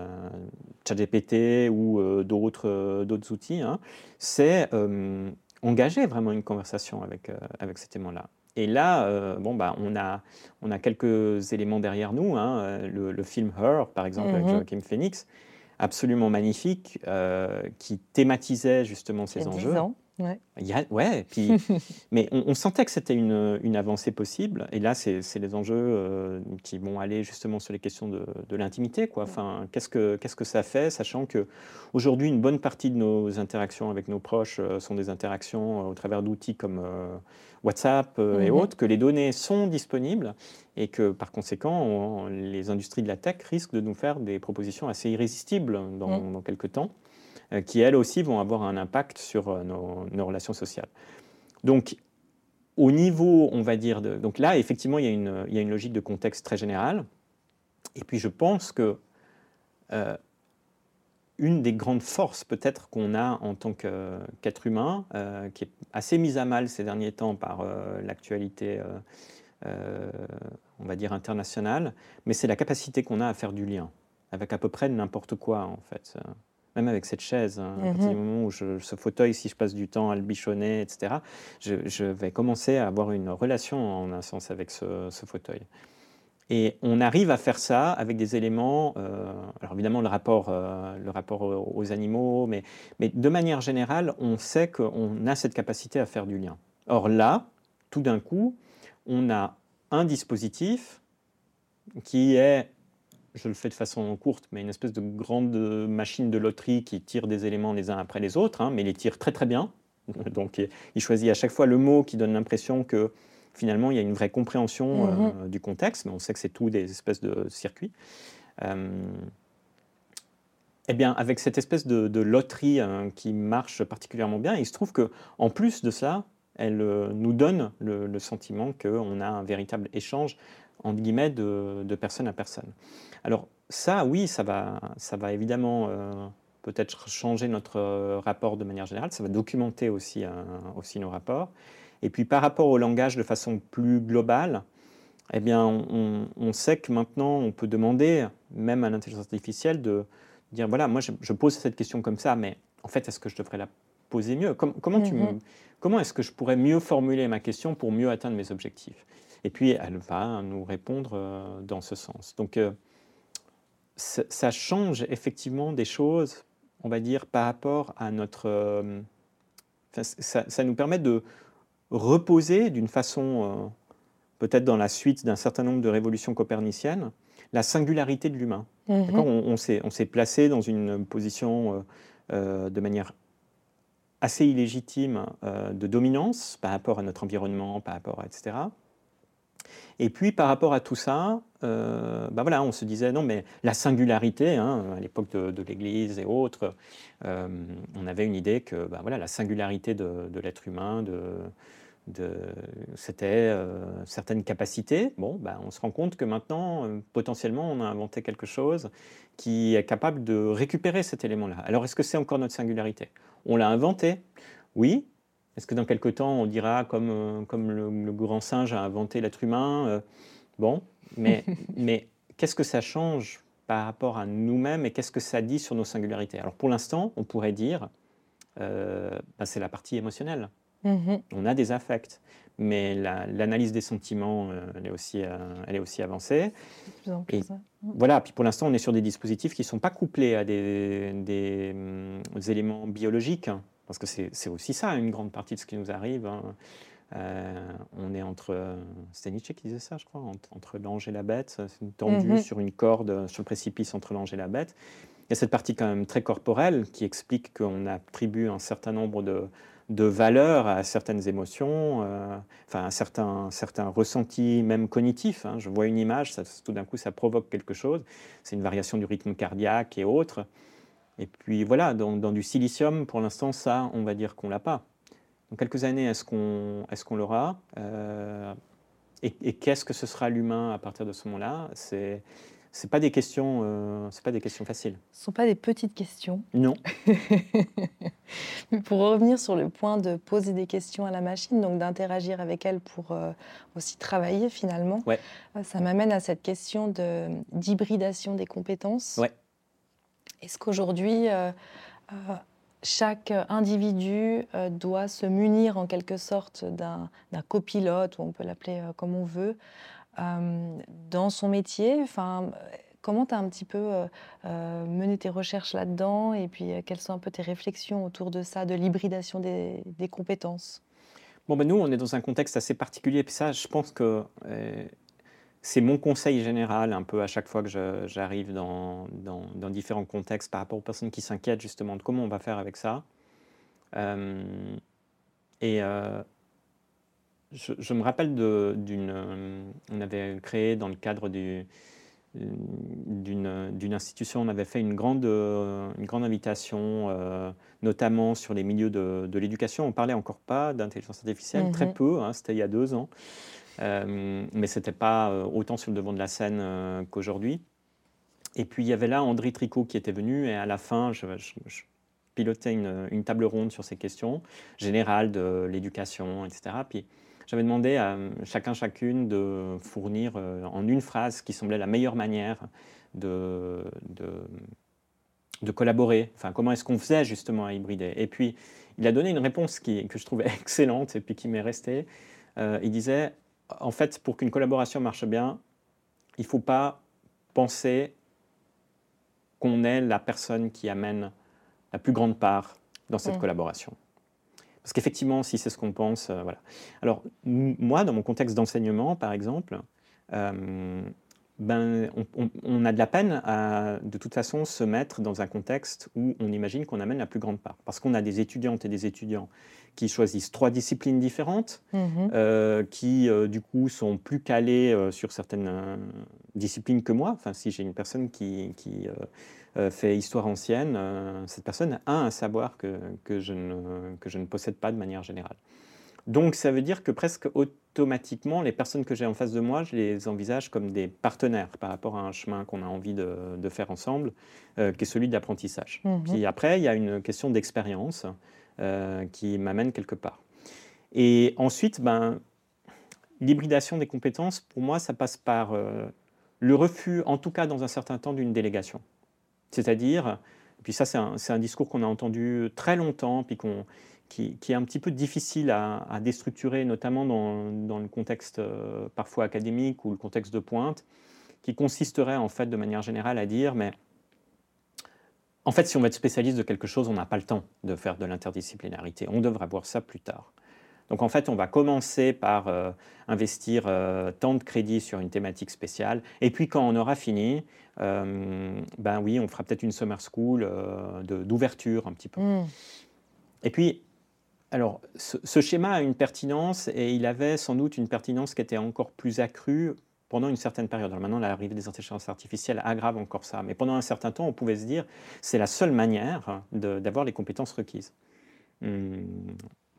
ChatGPT ou d'autres d'autres outils, hein, c'est engager vraiment une conversation avec, avec ces témoins-là. Et là, euh, bon, bah, on, a, on a quelques éléments derrière nous. Hein. Euh, le, film Her, par exemple, avec mhm. Joaquin Phoenix, absolument magnifique, euh, qui thématisait justement ces enjeux. Ouais. ouais, puis, mais on, sentait que c'était une, une, avancée possible. Et là, c'est les enjeux euh, qui vont aller justement sur les questions de, de l'intimité. Enfin, qu'est-ce que qu'est-ce que ça fait, sachant que aujourd'hui, une bonne partie de nos interactions avec nos proches euh, sont des interactions euh, au travers d'outils comme WhatsApp et mm-hmm. autres, que les données sont disponibles et que par conséquent, les industries de la tech risquent de nous faire des propositions assez irrésistibles dans, mm. dans quelques temps. Euh, qui elles aussi vont avoir un impact sur euh, nos, relations sociales. Donc, au niveau, on va dire, de, donc là, effectivement, il y, a une, logique de contexte très générale. Et puis, je pense que euh, une des grandes forces, peut-être, qu'on a en tant qu'être humain, qui est assez mise à mal ces derniers temps par l'actualité, on va dire, internationale, mais c'est la capacité qu'on a à faire du lien avec à peu près n'importe quoi, en fait même avec cette chaise, hein, à partir du mhm. moment où je, ce fauteuil, si je passe du temps à le bichonner, etc., je, vais commencer à avoir une relation en un sens avec ce, fauteuil. Et on arrive à faire ça avec des éléments, euh, alors évidemment le rapport, euh, le rapport aux animaux, mais, mais de manière générale, on sait qu'on a cette capacité à faire du lien. Or là, tout d'un coup, on a un dispositif qui est je le fais de façon courte, mais une espèce de grande machine de loterie qui tire des éléments les uns après les autres, hein, mais les tire très très bien. Donc il choisit à chaque fois le mot qui donne l'impression que finalement il y a une vraie compréhension euh, mhm. du contexte, mais on sait que c'est tout des espèces de circuits. Euh, eh bien, avec cette espèce de, loterie hein, qui marche particulièrement bien, il se trouve que en plus de ça, elle euh, nous donne le, le sentiment qu'on a un véritable échange entre guillemets, de, de, personne à personne. Alors ça, oui, ça va, ça va évidemment euh, peut-être changer notre euh, rapport de manière générale, ça va documenter aussi, euh, aussi nos rapports. Et puis par rapport au langage de façon plus globale, eh bien, on, on sait que maintenant, on peut demander, même à l'intelligence artificielle, de dire, voilà, moi, je, pose cette question comme ça, mais en fait, est-ce que je devrais la poser mieux? Comment, tu mm-hmm. comment est-ce que je pourrais mieux formuler ma question pour mieux atteindre mes objectifs? Et puis, elle va nous répondre euh, dans ce sens. Donc, euh, ça change effectivement des choses, on va dire, par rapport à notre... Euh, ça, nous permet de reposer d'une façon, peut-être dans la suite d'un certain nombre de révolutions coperniciennes, la singularité de l'humain. On, on s'est placé dans une position de manière assez illégitime de dominance par rapport à notre environnement, par rapport à etc. Et puis par rapport à tout ça, euh, bah on se disait non mais la singularité, hein, à l'époque de, l'Église et autres, euh, on avait une idée que bah voilà, la singularité de, l'être humain, c'était euh, certaines capacités. Bon, bah, on se rend compte que maintenant, potentiellement, on a inventé quelque chose qui est capable de récupérer cet élément-là. Alors est-ce que c'est encore notre singularité? On l'a inventé, oui, est-ce que dans quelque temps, on dira, comme, euh, comme le, grand singe a inventé l'être humain euh, Bon, mais, mais qu'est-ce que ça change par rapport à nous-mêmes et qu'est-ce que ça dit sur nos singularités? Alors pour l'instant, on pourrait dire, euh, ben, c'est la partie émotionnelle. Mmh on a des affects, mais l'analyse des sentiments, euh, elle, est aussi, elle est aussi avancée. et voilà, puis pour l'instant, on est sur des dispositifs qui ne sont pas couplés à des, des, hum, éléments biologiques, parce que c'est aussi ça, une grande partie de ce qui nous arrive. Hein. Euh, on est entre, c'était Nietzsche qui disait ça, je crois, entre, l'ange et la bête, tendu mmh sur une corde, sur le précipice entre l'ange et la bête. Il y a cette partie quand même très corporelle qui explique qu'on attribue un certain nombre de, de valeur à certaines émotions, euh, enfin à certains, certains ressentis même cognitifs. Hein. Je vois une image, ça, tout d'un coup ça provoque quelque chose. C'est une variation du rythme cardiaque et autres. Et puis voilà, dans, dans du silicium, pour l'instant, ça, on va dire qu'on l'a pas. Dans quelques années, est-ce qu'on est qu'on l'aura euh, Et, et qu'est-ce que ce sera l'humain à partir de ce moment-là? C'est c'est pas des questions, euh, c'est pas des questions faciles. Ce sont pas des petites questions. Non. Mais pour revenir sur le point de poser des questions à la machine, donc d'interagir avec elle pour euh, aussi travailler finalement, ouais. Ça m'amène à cette question de d'hybridation des compétences. Ouais. Est-ce qu'aujourd'hui chaque individu doit se munir en quelque sorte d'un copilote, ou on peut l'appeler comme on veut, euh, dans son métier? Enfin, Comment tu as un petit peu euh, euh, mené tes recherches là-dedans? Et puis quelles sont un peu tes réflexions autour de ça, de l'hybridation des, compétences? Bon, ben nous, on est dans un contexte assez particulier. Puis ça, je pense que c'est mon conseil général, un peu à chaque fois que j'arrive dans, dans, différents contextes par rapport aux personnes qui s'inquiètent justement de comment on va faire avec ça. et je, me rappelle d'une. On avait créé dans le cadre d'une institution, on avait fait une grande, une grande invitation, euh, notamment sur les milieux de, l'éducation. On parlait encore pas d'intelligence artificielle, très mhm. peu, hein, c'était il y a deux ans, euh, mais ce n'était pas euh, autant sur le devant de la scène qu'aujourd'hui. Et puis il y avait là André Tricot qui était venu, et à la fin, je, pilotais une, table ronde sur ces questions générales de l'éducation, etc. Puis j'avais demandé à chacun, chacune de fournir euh, en une phrase qui semblait la meilleure manière de, de, collaborer. Enfin, comment est-ce qu'on faisait justement à hybrider Et puis, il a donné une réponse qui, que je trouvais excellente et puis qui m'est restée. Euh, il disait, en fait, pour qu'une collaboration marche bien, il ne faut pas penser qu'on est la personne qui amène la plus grande part dans cette mmh. collaboration. Parce qu'effectivement, si c'est ce qu'on pense, euh, voilà. Alors, moi, dans mon contexte d'enseignement, par exemple, euh, ben, on, a de la peine à, de toute façon, se mettre dans un contexte où on imagine qu'on amène la plus grande part. Parce qu'on a des étudiantes et des étudiants qui choisissent trois disciplines différentes, mmh euh, qui, du coup, sont plus calés sur certaines disciplines que moi. Enfin, si j'ai une personne qui, qui euh, fait histoire ancienne, euh, cette personne a un savoir que, que, je ne, que je ne possède pas de manière générale. Donc ça veut dire que presque automatiquement, les personnes que j'ai en face de moi, je les envisage comme des partenaires par rapport à un chemin qu'on a envie de, de faire ensemble, euh, qui est celui de l'apprentissage. Mhm. Puis après, il y a une question d'expérience qui m'amène quelque part. Et ensuite, ben, l'hybridation des compétences, pour moi, ça passe par le refus, en tout cas dans un certain temps, d'une délégation. C'est-à-dire, puis ça c'est un, discours qu'on a entendu très longtemps, puis qui, est un petit peu difficile à, déstructurer, notamment dans, le contexte euh, parfois académique ou le contexte de pointe, qui consisterait en fait de manière générale à dire, mais en fait si on veut être spécialiste de quelque chose, on n'a pas le temps de faire de l'interdisciplinarité, on devra voir ça plus tard. Donc en fait, on va commencer par euh, investir euh, tant de crédits sur une thématique spéciale. Et puis quand on aura fini, euh, ben oui, on fera peut-être une summer school d'ouverture un petit peu. Hmm. Et puis, alors, ce, schéma a une pertinence et il avait sans doute une pertinence qui était encore plus accrue pendant une certaine période. Alors maintenant, l'arrivée des intelligences artificielles aggrave encore ça. Mais pendant un certain temps, on pouvait se dire c'est la seule manière d'avoir les compétences requises. Hmm.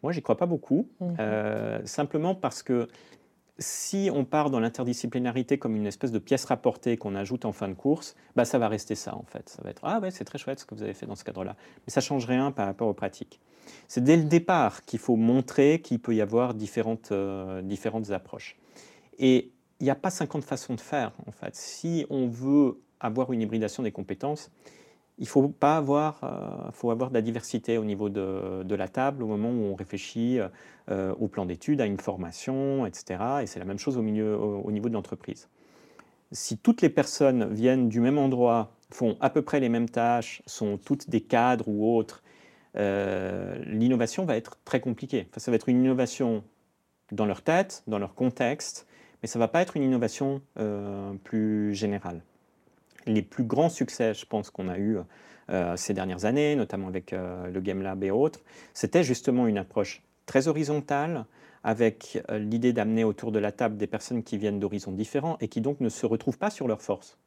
Moi, j'y crois pas beaucoup, mmh euh, simplement parce que si on part dans l'interdisciplinarité comme une espèce de pièce rapportée qu'on ajoute en fin de course, bah, ça va rester ça en fait. Ça va être Ah ouais, c'est très chouette ce que vous avez fait dans ce cadre-là. Mais ça ne change rien par rapport aux pratiques. C'est dès le départ qu'il faut montrer qu'il peut y avoir différentes, euh, différentes approches. Et il n'y a pas 50 façons de faire en fait. Si on veut avoir une hybridation des compétences, il faut pas avoir, euh, faut avoir de la diversité au niveau de, la table au moment où on réfléchit euh, au plan d'études, à une formation, etc. Et c'est la même chose au, milieu, au, niveau de l'entreprise. Si toutes les personnes viennent du même endroit, font à peu près les mêmes tâches, sont toutes des cadres ou autres, l'innovation va être très compliquée. ça va être une innovation dans leur tête, dans leur contexte, mais ça ne va pas être une innovation plus générale les plus grands succès, je pense, qu'on a eu euh, ces dernières années, notamment avec euh, le Game Lab et autres, c'était justement une approche très horizontale, avec euh, l'idée d'amener autour de la table des personnes qui viennent d'horizons différents et qui donc ne se retrouvent pas sur leurs forces.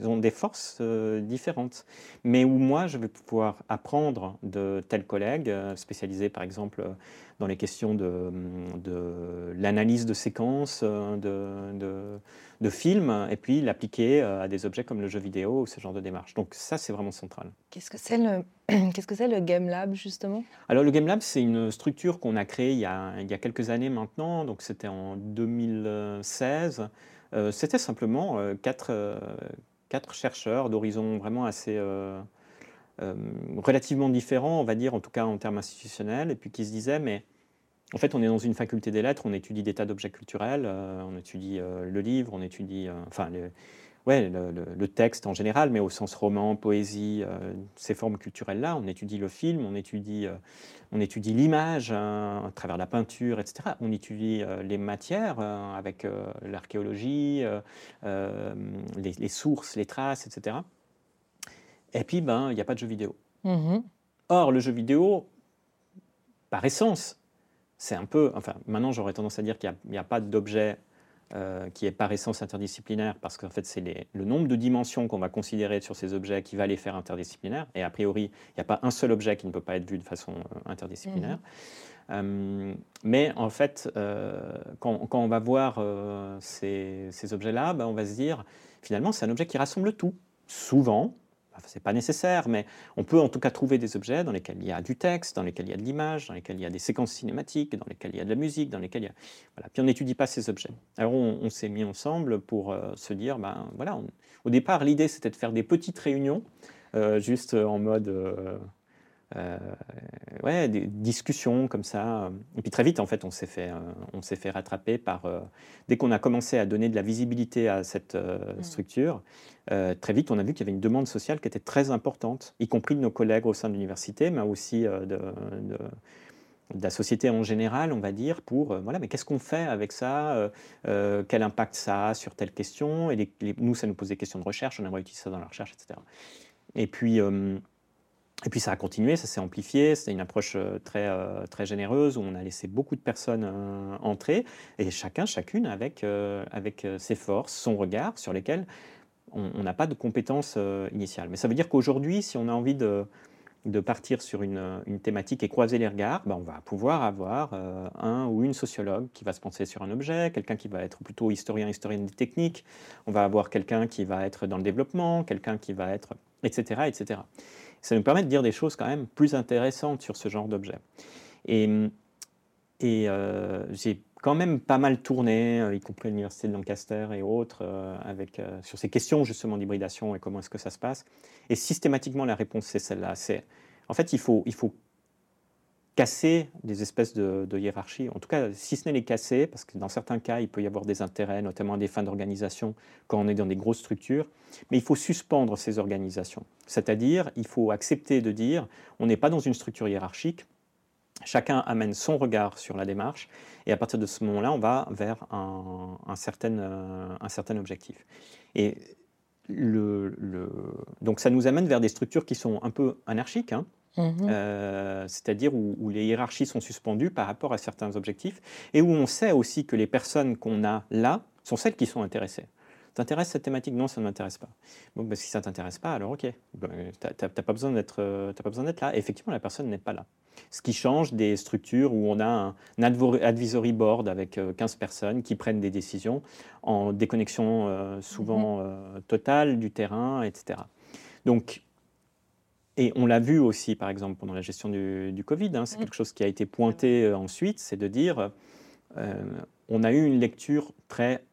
Ils ont des forces euh, différentes, mais où moi, je vais pouvoir apprendre de tels collègues, euh, spécialisés par exemple euh, dans les questions de, de l'analyse de séquences, de, de, films, et puis l'appliquer à des objets comme le jeu vidéo ou ce genre de démarche. Donc ça, c'est vraiment central. Qu'est-ce que c'est le, qu'est-ce que c'est le Game Lab, justement? Alors le Game Lab, c'est une structure qu'on a créée il y a, il y a quelques années maintenant, donc c'était en 2016. c'était simplement quatre quatre chercheurs d'horizons vraiment assez euh, euh, relativement différents, on va dire, en tout cas en termes institutionnels, et puis qui se disaient, mais en fait, on est dans une faculté des lettres, on étudie des tas d'objets culturels, euh, on étudie le livre, on étudie, enfin, ouais, le, texte en général, mais au sens roman, poésie, euh, ces formes culturelles-là. On étudie le film, on étudie, euh, on étudie l'image hein, à travers la peinture, etc. On étudie euh, les matières avec l'archéologie, les, sources, les traces, etc. Et puis, ben, il n'y a pas de jeu vidéo. Mm-hmm. Or, le jeu vidéo, par essence, c'est un peu, enfin, maintenant j'aurais tendance à dire qu'il n'y a, pas d'objet euh, qui est par essence interdisciplinaire, parce qu'en fait, c'est le nombre de dimensions qu'on va considérer sur ces objets qui va les faire interdisciplinaires. Et a priori, il n'y a pas un seul objet qui ne peut pas être vu de façon euh, interdisciplinaire. Mhm. Euh, mais en fait, quand, on va voir ces, objets-là, ben, on va se dire, finalement, c'est un objet qui rassemble tout. Souvent, ce n'est pas nécessaire, mais on peut en tout cas trouver des objets dans lesquels il y a du texte, dans lesquels il y a de l'image, dans lesquels il y a des séquences cinématiques, dans lesquels il y a de la musique, dans lesquels il y a... Voilà. Puis on n'étudie pas ces objets. Alors on, s'est mis ensemble pour euh, se dire, ben voilà, au départ l'idée c'était de faire des petites réunions, euh, juste en mode... Euh, euh, ouais, des discussions comme ça. Et puis très vite, en fait, on s'est fait, euh, on s'est fait rattraper par. Euh, dès qu'on a commencé à donner de la visibilité à cette mmh. structure, très vite, on a vu qu'il y avait une demande sociale qui était très importante, y compris de nos collègues au sein de l'université, mais aussi de, de, la société en général, on va dire, pour voilà, mais qu'est-ce qu'on fait avec ça Quel impact ça a sur telle question Et nous, ça nous pose des questions de recherche, on aimerait utiliser ça dans la recherche, etc. Et puis. Et puis ça a continué, ça s'est amplifié, c'était une approche euh, très, euh, très généreuse où on a laissé beaucoup de personnes euh, entrer, et chacun, chacune avec, avec ses forces, son regard sur lesquels on n'a pas de compétences initiales. Mais ça veut dire qu'aujourd'hui, si on a envie de, de partir sur une, une, thématique et croiser les regards, ben on va pouvoir avoir un ou une sociologue qui va se penser sur un objet, quelqu'un qui va être plutôt historien, historienne des techniques, on va avoir quelqu'un qui va être dans le développement, quelqu'un qui va être... etc. etc ça nous permet de dire des choses quand même plus intéressantes sur ce genre d'objet. Et, euh, j'ai quand même pas mal tourné, euh, y compris à l'université de Lancaster et autres, euh, avec, sur ces questions justement d'hybridation et comment est-ce que ça se passe. Et systématiquement, la réponse, c'est celle-là. En fait, il faut, il faut casser des espèces de, hiérarchies, en tout cas, si ce n'est les casser, parce que dans certains cas, il peut y avoir des intérêts, notamment des fins d'organisation, quand on est dans des grosses structures, mais il faut suspendre ces organisations. C'est-à-dire, il faut accepter de dire, on n'est pas dans une structure hiérarchique, chacun amène son regard sur la démarche, et à partir de ce moment-là, on va vers un, certain, un certain objectif. Et le, donc ça nous amène vers des structures qui sont un peu anarchiques, hein, Mmh euh, c'est-à-dire où, les hiérarchies sont suspendues par rapport à certains objectifs, et où on sait aussi que les personnes qu'on a là sont celles qui sont intéressées. T'intéresse cette thématique? Non, ça ne m'intéresse pas. Bon, bah, si ça t'intéresse pas, alors ok, ben, tu n'as pas besoin d'être là. effectivement, la personne n'est pas là. Ce qui change des structures où on a un advisory board avec 15 euh, personnes qui prennent des décisions en déconnexion euh, souvent mmh totale du terrain, etc. Donc, et on l'a vu aussi, par exemple, pendant la gestion du, Covid, hein, c'est mmh. quelque chose qui a été pointé euh, ensuite, c'est de dire, euh, on a eu une lecture très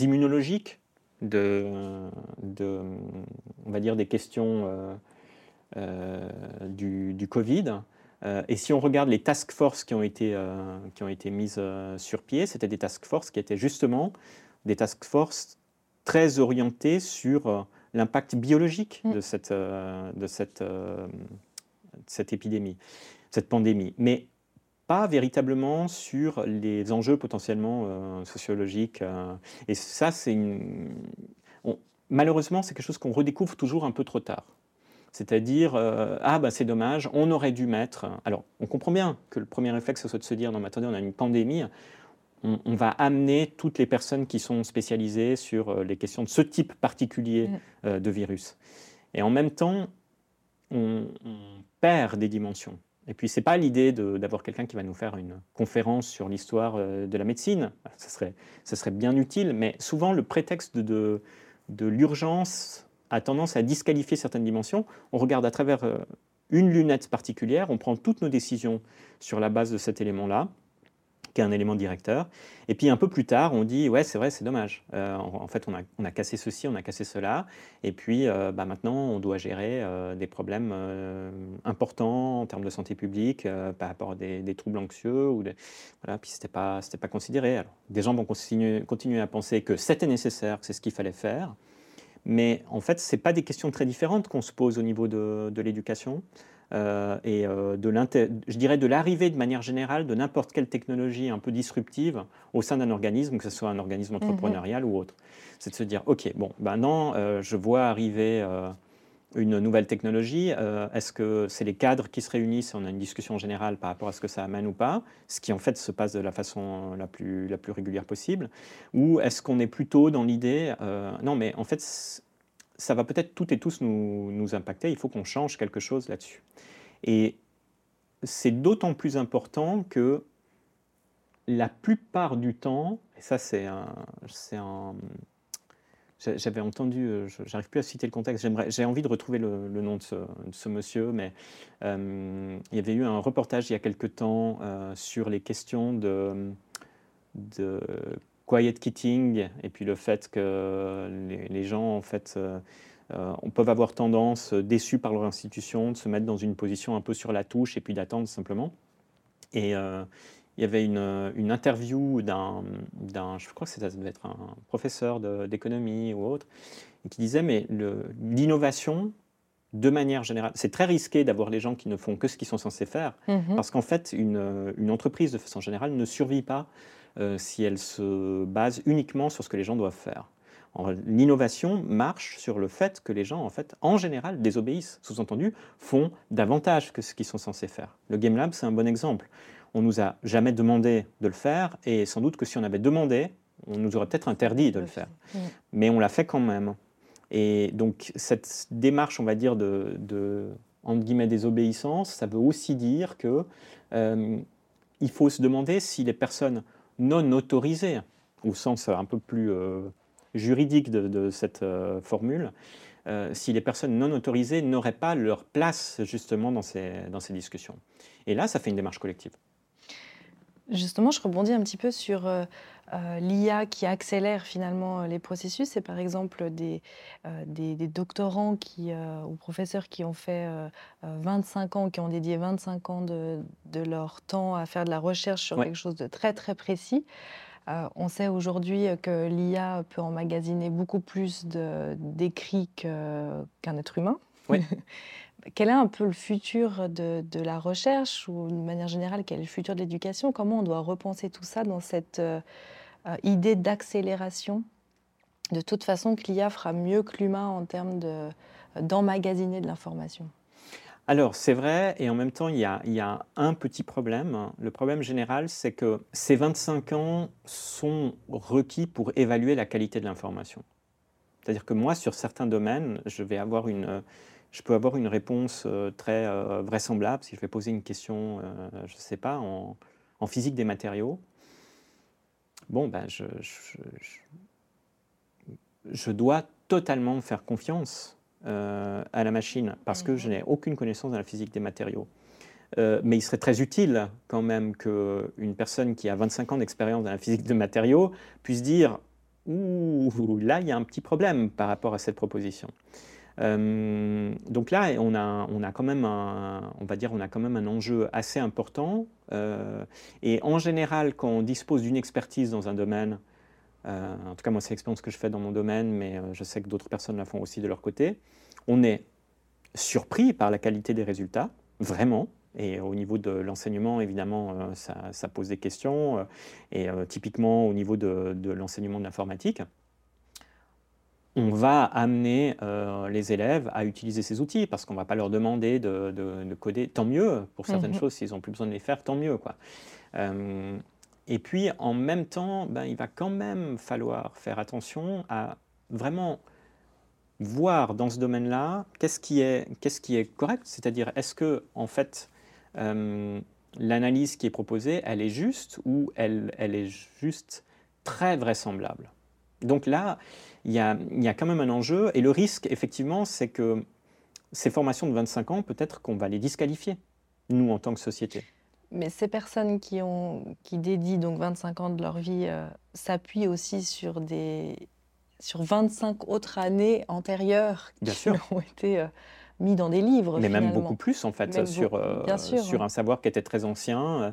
immunologique de, de on va dire, des questions du, du, Covid. et si on regarde les task forces qui ont été, qui ont été mises sur pied, c'était des task forces qui étaient justement des task forces très orientées sur l'impact biologique mm. de, cette, de cette, cette épidémie, cette pandémie. Mais pas véritablement sur les enjeux potentiellement euh, sociologiques. Euh. et ça, c'est une... malheureusement, c'est quelque chose qu'on redécouvre toujours un peu trop tard. C'est-à-dire, euh, ah bah c'est dommage, on aurait dû mettre. Alors, on comprend bien que le premier réflexe ce soit de se dire, non mais attendez, on a une pandémie, on, va amener toutes les personnes qui sont spécialisées sur les questions de ce type particulier mm. de virus. Et en même temps, on perd des dimensions. Et puis, ce n'est pas l'idée d'avoir quelqu'un qui va nous faire une conférence sur l'histoire euh, de la médecine. Ça serait, ça serait bien utile, mais souvent, le prétexte de, de l'urgence a tendance à disqualifier certaines dimensions. On regarde à travers euh, une lunette particulière, on prend toutes nos décisions sur la base de cet élément-là qui est un élément directeur. Et puis un peu plus tard, on dit ouais, c'est vrai, c'est dommage. Euh, en, fait, on a, on a, cassé ceci, on a cassé cela. Et puis euh, bah, maintenant, on doit gérer euh, des problèmes importants en termes de santé publique par rapport à des, troubles anxieux. Ou voilà, puis c'était pas, pas considéré. Alors, des gens vont continuer, continuer à penser que c'était nécessaire, que c'est ce qu'il fallait faire. Mais en fait, ce pas des questions très différentes qu'on se pose au niveau de, de l'éducation. Euh, et euh, de je dirais de l'arrivée de manière générale de n'importe quelle technologie un peu disruptive au sein d'un organisme, que ce soit un organisme mhm. entrepreneurial ou autre. C'est de se dire, OK, bon, maintenant, euh, je vois arriver une nouvelle technologie. Est-ce que c'est les cadres qui se réunissent et on a une discussion générale par rapport à ce que ça amène ou pas, ce qui en fait se passe de la façon la plus, la plus régulière possible Ou est-ce qu'on est plutôt dans l'idée, non, mais en fait, ça va peut-être toutes et tous nous, nous impacter, il faut qu'on change quelque chose là-dessus. Et c'est d'autant plus important que la plupart du temps, et ça c'est un, j'avais entendu, euh, j'arrive plus à citer le contexte, j'ai envie de retrouver le, nom de ce, monsieur, mais euh, il y avait eu un reportage il y a quelque temps euh, sur les questions de quiet quitting et puis le fait que les, gens en fait euh, euh, on peuvent avoir tendance euh, déçus par leur institution de se mettre dans une position un peu sur la touche et puis d'attendre simplement et il y avait une, une interview d'un, je crois que ça devait être un professeur d'économie ou autre, et qui disait mais l'innovation, de manière générale, c'est très risqué d'avoir les gens qui ne font que ce qu'ils sont censés faire, mm-hmm. parce qu'en fait, une, une, entreprise de façon générale ne survit pas si elle se base uniquement sur ce que les gens doivent faire. L'innovation marche sur le fait que les gens, en fait, en général, désobéissent. Sous-entendu, font davantage que ce qu'ils sont censés faire. Le Game Lab, c'est un bon exemple. On nous a jamais demandé de le faire, et sans doute que si on avait demandé, on nous aurait peut-être interdit de le faire. Mais on l'a fait quand même. Et donc, cette démarche, on va dire, de, de entre guillemets, désobéissance, ça veut aussi dire que euh, il faut se demander si les personnes non autorisés, au sens un peu plus euh, juridique de, cette euh, formule, euh, si les personnes non autorisées n'auraient pas leur place justement dans ces, dans ces discussions. Et là, ça fait une démarche collective. Justement, je rebondis un petit peu sur l'IA qui accélère finalement les processus. C'est par exemple des, des, doctorants qui, ou professeurs qui ont fait 25 ans, qui ont dédié 25 ans de, de, leur temps à faire de la recherche sur quelque chose de très très précis. on sait aujourd'hui que l'IA peut emmagasiner beaucoup plus d'écrits qu'un être humain. Oui. quel est un peu le futur de, la recherche ou de manière générale, quel est le futur de l'éducation? Comment on doit repenser tout ça dans cette euh, euh, idée d'accélération? De toute façon, l'IA fera mieux que l'humain en termes d'emmagasiner de, l'information. Alors, c'est vrai, et en même temps, il y, a, un petit problème. Le problème général, c'est que ces 25 ans sont requis pour évaluer la qualité de l'information. C'est-à-dire que moi, sur certains domaines, je vais avoir une, je peux avoir une réponse euh, très euh, vraisemblable si je vais poser une question, euh, je ne sais pas, en, physique des matériaux. Bon, ben, je, je, dois totalement faire confiance à la machine parce que je n'ai aucune connaissance de la physique des matériaux. mais il serait très utile quand même qu'une personne qui a 25 ans d'expérience dans la physique des matériaux puisse dire Ouh, là, il y a un petit problème par rapport à cette proposition. Donc là, on a, quand même un, on va dire, on a quand même un enjeu assez important. et en général, quand on dispose d'une expertise dans un domaine, en tout cas moi c'est l'expérience que je fais dans mon domaine, mais je sais que d'autres personnes la font aussi de leur côté, on est surpris par la qualité des résultats, vraiment. Et au niveau de l'enseignement, évidemment, euh, ça, pose des questions. Euh, et euh, typiquement, au niveau de, l'enseignement de l'informatique, on va amener les élèves à utiliser ces outils parce qu'on ne va pas leur demander de, coder. Tant mieux pour certaines mhm. choses, s'ils n'ont plus besoin de les faire, tant mieux. Quoi. et puis, en même temps, ben, il va quand même falloir faire attention à vraiment voir dans ce domaine-là qu'est-ce qui est, qu'est-ce qui est correct, c'est-à-dire est-ce que en fait euh, l'analyse qui est proposée, elle est juste ou elle, elle est juste très vraisemblable? Donc là, il y, a, il y a quand même un enjeu et le risque, effectivement, c'est que ces formations de 25 ans, peut-être qu'on va les disqualifier, nous, en tant que société. Mais ces personnes qui, ont, qui dédient donc 25 ans de leur vie euh, s'appuient aussi sur des, sur 25 autres années antérieures qui ont été euh, mis dans des livres. Mais même beaucoup plus, en fait, sur, euh, sur un savoir qui était très ancien. Euh.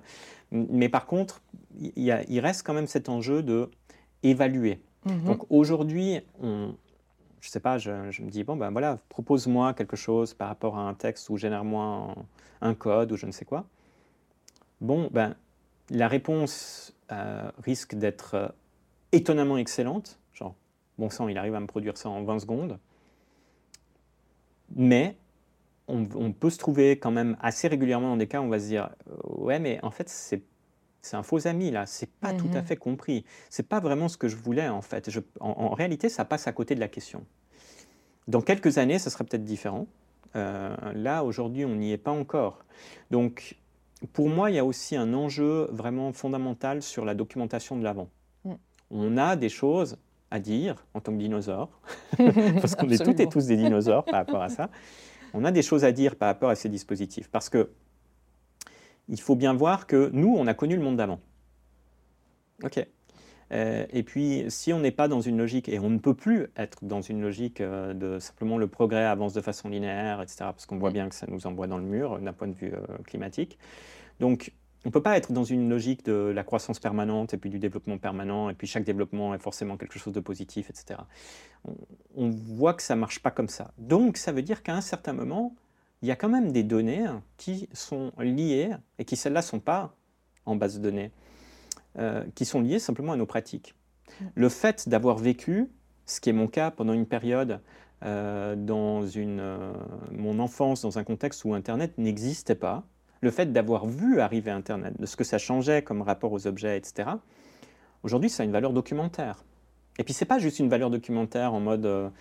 Mais par contre, il reste quand même cet enjeu de évaluer. Mhm. Donc aujourd'hui, on, je sais pas, je, me dis, bon, ben voilà, propose-moi quelque chose par rapport à un texte ou génère-moi un, code ou je ne sais quoi. Bon, ben, la réponse risque d'être étonnamment excellente, bon sang, il arrive à me produire ça en 20 secondes. Mais on, peut se trouver quand même assez régulièrement dans des cas où on va se dire euh, ouais mais en fait c'est c'est un faux ami là, c'est pas tout à mhm. fait compris, c'est pas vraiment ce que je voulais en fait. en, réalité, ça passe à côté de la question. Dans quelques années, ça sera peut-être différent. Euh, là, aujourd'hui, on n'y est pas encore. Donc, pour moi, il y a aussi un enjeu vraiment fondamental sur la documentation de l'avant. Mm. On a des choses à dire en tant que dinosaure, parce qu'on est toutes et tous des dinosaures par rapport à ça. On a des choses à dire par rapport à ces dispositifs, parce que il faut bien voir que nous, on a connu le monde d'avant. Ok. Euh, et puis, si on n'est pas dans une logique, et on ne peut plus être dans une logique euh, de simplement le progrès avance de façon linéaire, etc., parce qu'on voit bien que ça nous envoie dans le mur d'un point de vue euh, climatique. Donc, on ne peut pas être dans une logique de la croissance permanente et puis du développement permanent, et puis chaque développement est forcément quelque chose de positif, etc. On, voit que ça ne marche pas comme ça. Donc ça veut dire qu'à un certain moment, il y a quand même des données qui sont liées, et qui celles-là ne sont pas en base de données, euh, qui sont liées simplement à nos pratiques. Le fait d'avoir vécu, ce qui est mon cas pendant une période, euh, dans une, euh, mon enfance, dans un contexte où Internet n'existait pas, le fait d'avoir vu arriver Internet, de ce que ça changeait comme rapport aux objets, etc., aujourd'hui, ça a une valeur documentaire. Et puis, ce n'est pas juste une valeur documentaire en mode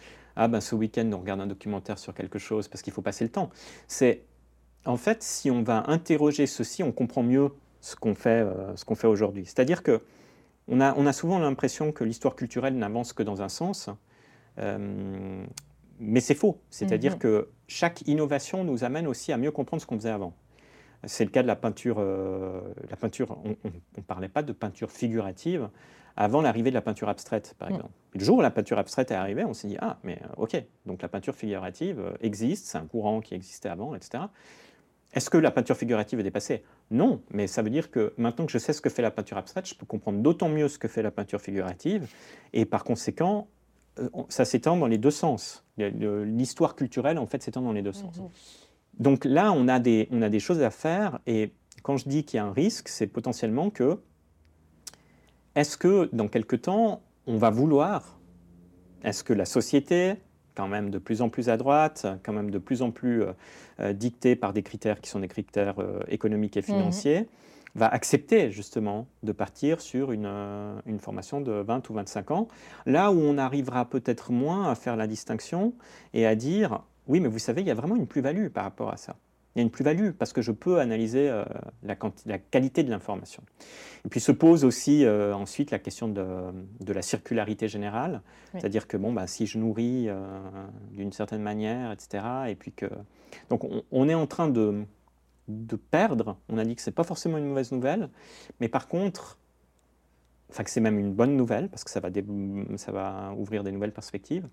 Ah, ben ce week-end, on regarde un documentaire sur quelque chose parce qu'il faut passer le temps. C'est en fait, si on va interroger ceci, on comprend mieux ce qu'on fait, euh, ce qu'on fait aujourd'hui. C'est-à-dire que on a, on a souvent l'impression que l'histoire culturelle n'avance que dans un sens, euh, mais c'est faux. C'est-à-dire mm-hmm. que chaque innovation nous amène aussi à mieux comprendre ce qu'on faisait avant. C'est le cas de la peinture. Euh, la peinture on ne parlait pas de peinture figurative avant l'arrivée de la peinture abstraite, par mm. exemple. le jour où la peinture abstraite est arrivée, on s'est dit Ah, mais euh, ok, donc la peinture figurative euh, existe, c'est un courant qui existait avant, etc. Est-ce que la peinture figurative est dépassée? Non, mais ça veut dire que maintenant que je sais ce que fait la peinture abstraite, je peux comprendre d'autant mieux ce que fait la peinture figurative, et par conséquent, ça s'étend dans les deux sens. L'histoire culturelle, en fait, s'étend dans les deux sens. Mm-hmm. Donc là, on a, des, on a des choses à faire. Et quand je dis qu'il y a un risque, c'est potentiellement que, est-ce que dans quelque temps, on va vouloir, est-ce que la société, quand même de plus en plus à droite, quand même de plus en plus euh, euh, dictée par des critères qui sont des critères euh, économiques et financiers, mhm. va accepter justement de partir sur une, une, formation de 20 ou 25 ans, là où on arrivera peut-être moins à faire la distinction et à dire oui, mais vous savez, il y a vraiment une plus-value par rapport à ça. Il y a une plus-value parce que je peux analyser euh, la, la, qualité de l'information. Et puis se pose aussi euh, ensuite la question de, de la circularité générale, c'est-à-dire que bon, bah, si je nourris euh, d'une certaine manière, etc., et puis que... Donc on, est en train de, de, perdre, on a dit que ce n'est pas forcément une mauvaise nouvelle, mais par contre, enfin que c'est même une bonne nouvelle parce que ça va, ça va ouvrir des nouvelles perspectives,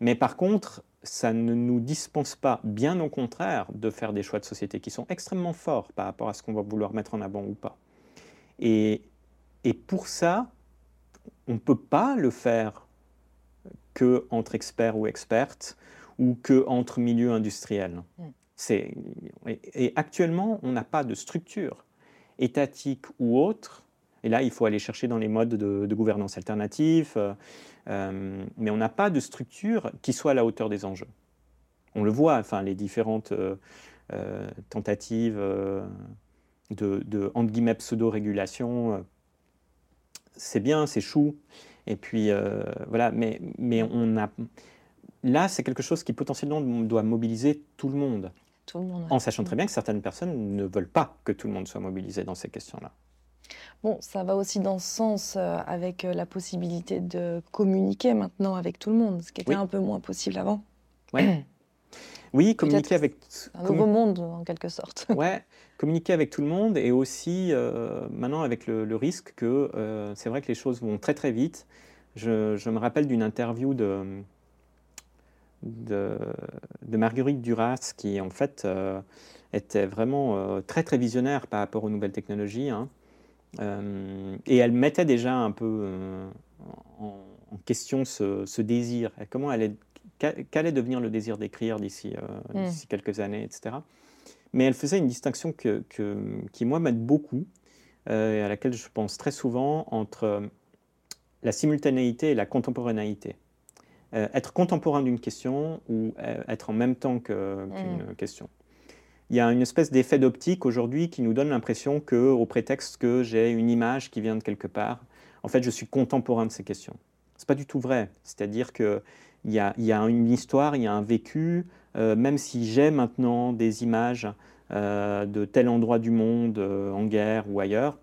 mais par contre, ça ne nous dispense pas, bien au contraire, de faire des choix de société qui sont extrêmement forts par rapport à ce qu'on va vouloir mettre en avant ou pas. Et, et pour ça, on ne peut pas le faire que entre experts ou expertes ou que entre milieux industriels. Mm. Et, actuellement, on n'a pas de structure étatique ou autre. Et là, il faut aller chercher dans les modes de, gouvernance alternative, euh, euh, mais on n'a pas de structure qui soit à la hauteur des enjeux. On le voit, enfin, les différentes euh, tentatives de, de entre guillemets, pseudo-régulation, c'est bien, c'est chou, et puis voilà, mais, mais on a là, c'est quelque chose qui potentiellement doit mobiliser tout le monde. Tout le monde. En sachant très bien que certaines personnes ne veulent pas que tout le monde soit mobilisé dans ces questions-là. Bon, ça va aussi dans ce sens euh, avec euh, la possibilité de communiquer maintenant avec tout le monde, ce qui était un peu moins possible avant. Ouais. Oui, communiquer avec. Un nouveau monde, en quelque sorte. Ouais, communiquer avec tout le monde et aussi euh, maintenant avec le, risque que c'est vrai que les choses vont très très vite. je me rappelle d'une interview de, de, Marguerite Duras, qui en fait était vraiment très très visionnaire par rapport aux nouvelles technologies. Hein. Euh, et elle mettait déjà un peu en, question ce, désir. Comment elle qu'allait devenir le désir d'écrire d'ici mm. quelques années, etc. Mais elle faisait une distinction que, qui, moi, m'aide beaucoup, et à laquelle je pense très souvent, entre la simultanéité et la contemporanéité. Euh, être contemporain d'une question ou euh, être en même temps qu'une mm. question. Il y a une espèce d'effet d'optique aujourd'hui qui nous donne l'impression que, au prétexte que j'ai une image qui vient de quelque part, en fait, je suis contemporain de ces questions. C'est pas du tout vrai. C'est-à-dire qu'il y a, y a une histoire, il y a un vécu, euh, même si j'ai maintenant des images de tel endroit du monde, en guerre ou ailleurs,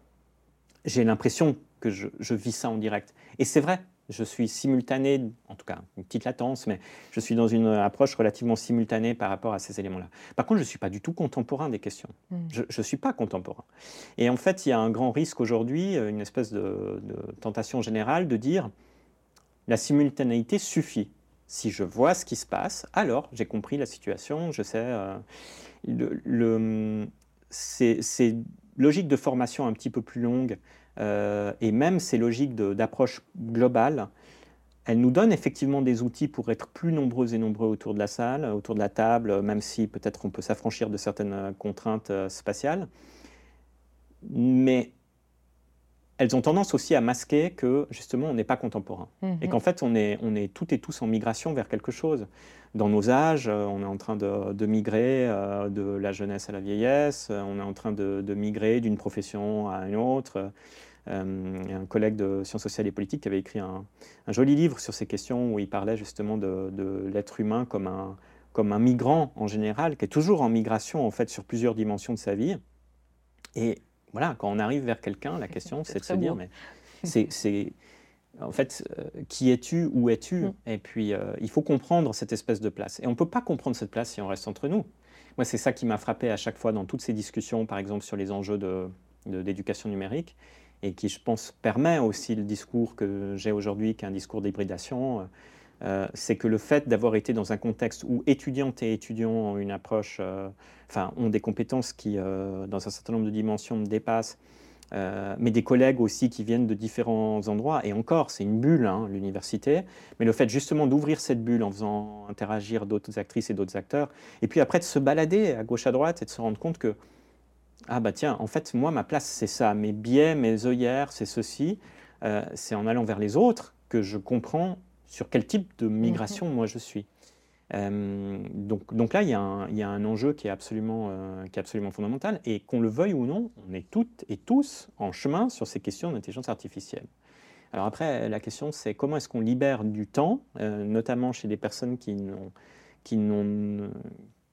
j'ai l'impression que je, vis ça en direct. Et c'est vrai, je suis simultané, en tout cas une petite latence, mais je suis dans une approche relativement simultanée par rapport à ces éléments-là. Par contre, je ne suis pas du tout contemporain des questions. Hmm. Je ne suis pas contemporain. Et en fait, il y a un grand risque aujourd'hui, une espèce de, tentation générale de dire la simultanéité suffit. Si je vois ce qui se passe, alors j'ai compris la situation, je sais. Euh, le, ces logiques de formation un petit peu plus longues euh, et même ces logiques d'approche globale, elles nous donnent effectivement des outils pour être plus nombreux et nombreux autour de la salle, autour de la table, même si peut-être on peut s'affranchir de certaines contraintes euh, spatiales. Elles ont tendance aussi à masquer que justement on n'est pas contemporain mhm. et qu'en fait on est, on est toutes et tous en migration vers quelque chose. Dans nos âges, euh, on est en train de, migrer de la jeunesse à la vieillesse, on est en train de, de migrer d'une profession à une autre. Euh, un collègue de sciences sociales et politiques qui avait écrit un, joli livre sur ces questions où il parlait justement de, l'être humain comme un, comme un migrant en général, qui est toujours en migration en fait sur plusieurs dimensions de sa vie. Et voilà, quand on arrive vers quelqu'un, la question c'est de se dire, mais c'est en fait, euh, qui es-tu, où es-tu? Mm. Et puis, euh, il faut comprendre cette espèce de place. Et on ne peut pas comprendre cette place si on reste entre nous. Moi, c'est ça qui m'a frappé à chaque fois dans toutes ces discussions, par exemple sur les enjeux d'éducation de, numérique et qui, je pense, permet aussi le discours que j'ai aujourd'hui, qui est un discours d'hybridation, euh, c'est que le fait d'avoir été dans un contexte où étudiantes et étudiants ont une approche, euh, enfin, ont des compétences qui, euh, dans un certain nombre de dimensions, me dépassent, mais des collègues aussi qui viennent de différents endroits, et encore, c'est une bulle, hein, l'université, mais le fait justement d'ouvrir cette bulle en faisant interagir d'autres actrices et d'autres acteurs, et puis après de se balader à gauche à droite et de se rendre compte que ah bah tiens, en fait, moi, ma place, c'est ça. Mes biais, mes œillères, c'est ceci. C'est en allant vers les autres que je comprends sur quel type de migration moi je suis. Euh, donc, donc là, il y, a un, il y, a un enjeu qui est absolument, euh, qui est absolument fondamental. Et qu'on le veuille ou non, on est toutes et tous en chemin sur ces questions d'intelligence artificielle. Alors après, la question, c'est comment est-ce qu'on libère du temps, notamment chez des personnes qui n'ont qui n'ont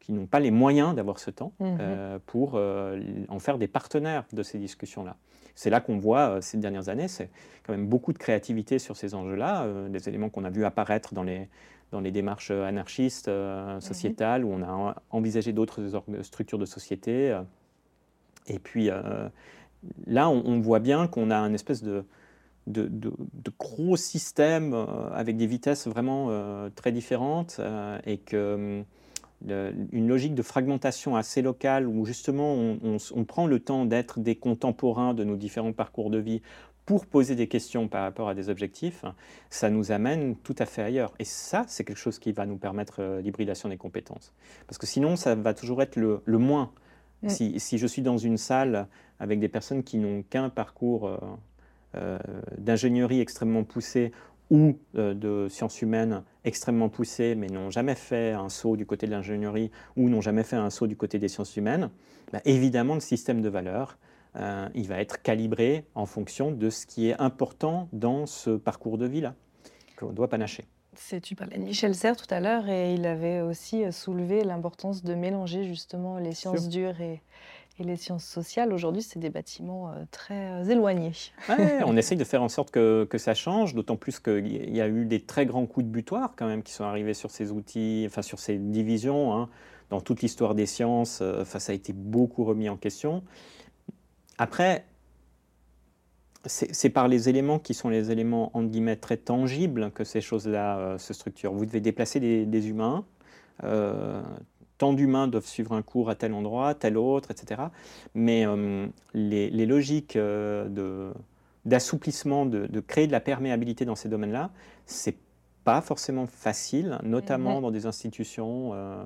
qui n'ont pas les moyens d'avoir ce temps mhm. euh, pour euh, en faire des partenaires de ces discussions-là. C'est là qu'on voit euh, ces dernières années, c'est quand même beaucoup de créativité sur ces enjeux-là, des éléments qu'on a vu apparaître dans les, dans les démarches anarchistes, mhm. sociétales, où on a envisagé d'autres structures de société. et puis là, on, voit bien qu'on a une espèce de, de, gros systèmes avec des vitesses vraiment très différentes et que une logique de fragmentation assez locale où justement on, prend le temps d'être des contemporains de nos différents parcours de vie pour poser des questions par rapport à des objectifs, ça nous amène tout à fait ailleurs. Et ça, c'est quelque chose qui va nous permettre euh, l'hybridation des compétences. Parce que sinon, ça va toujours être le, moins. Si, je suis dans une salle avec des personnes qui n'ont qu'un parcours euh, euh, d'ingénierie extrêmement poussé ou de sciences humaines extrêmement poussées, mais n'ont jamais fait un saut du côté de l'ingénierie ou n'ont jamais fait un saut du côté des sciences humaines, bah, évidemment, le système de valeurs, euh, il va être calibré en fonction de ce qui est important dans ce parcours de vie-là, qu'on doit pas nacher. Tu parlais de Michel Serres tout à l'heure et il avait aussi soulevé l'importance de mélanger justement les sciences dures et, et les sciences sociales, aujourd'hui, c'est des bâtiments euh, très euh, éloignés. on essaye de faire en sorte que, ça change, d'autant plus qu'il y a eu des très grands coups de butoir quand même qui sont arrivés sur ces outils, enfin sur ces divisions. Hein. Dans toute l'histoire des sciences, euh, enfin, ça a été beaucoup remis en question. Après, c'est par les éléments qui sont les éléments, en guillemets, très tangibles que ces choses-là se structurent. Vous devez déplacer des humains, tant d'humains doivent suivre un cours à tel endroit, tel autre, etc. Mais euh, les, logiques euh, d'assouplissement, de, créer de la perméabilité dans ces domaines-là, c'est pas forcément facile, notamment dans des institutions euh,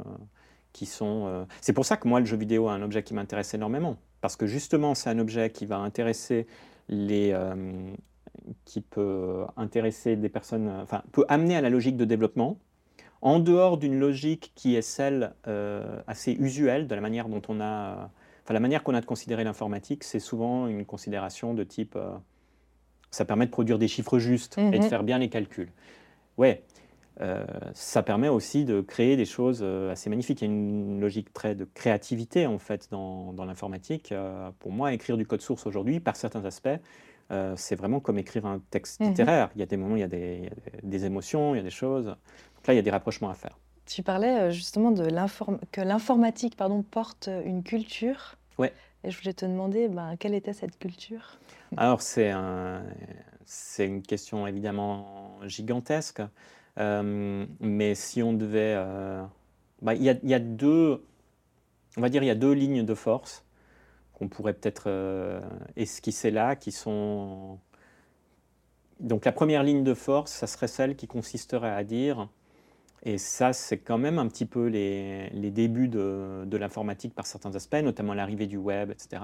qui sont. C'est pour ça que moi, le jeu vidéo est un objet qui m'intéresse énormément, parce que justement, c'est un objet qui va intéresser les qui peut intéresser des personnes, enfin, peut amener à la logique de développement, en dehors d'une logique qui est celle euh, assez usuelle de la manière dont on a, enfin la manière qu'on a de considérer l'informatique, c'est souvent une considération de type, euh, ça permet de produire des chiffres justes et de mhm. faire bien les calculs. Ouais, euh, ça permet aussi de créer des choses assez magnifiques. Il y a une logique très de créativité en fait dans, l'informatique. pour moi, écrire du code source aujourd'hui, par certains aspects, c'est vraiment comme écrire un texte mhm. littéraire. Il y a des moments, il y a des, des émotions, il y a des choses là, il y a des rapprochements à faire. Tu parlais euh, justement de que l'informatique pardon, porte une culture. Ouais. Et je voulais te demander, ben, quelle était cette culture? Alors, c'est un, une question évidemment gigantesque. Euh, mais si on devait... Euh, bah, il y, a, deux... On va dire il y a deux lignes de force qu'on pourrait peut-être esquisser là, qui sont... Donc la première ligne de force, ça serait celle qui consisterait à dire et ça, c'est quand même un petit peu les, débuts de, l'informatique par certains aspects, notamment l'arrivée du web, etc.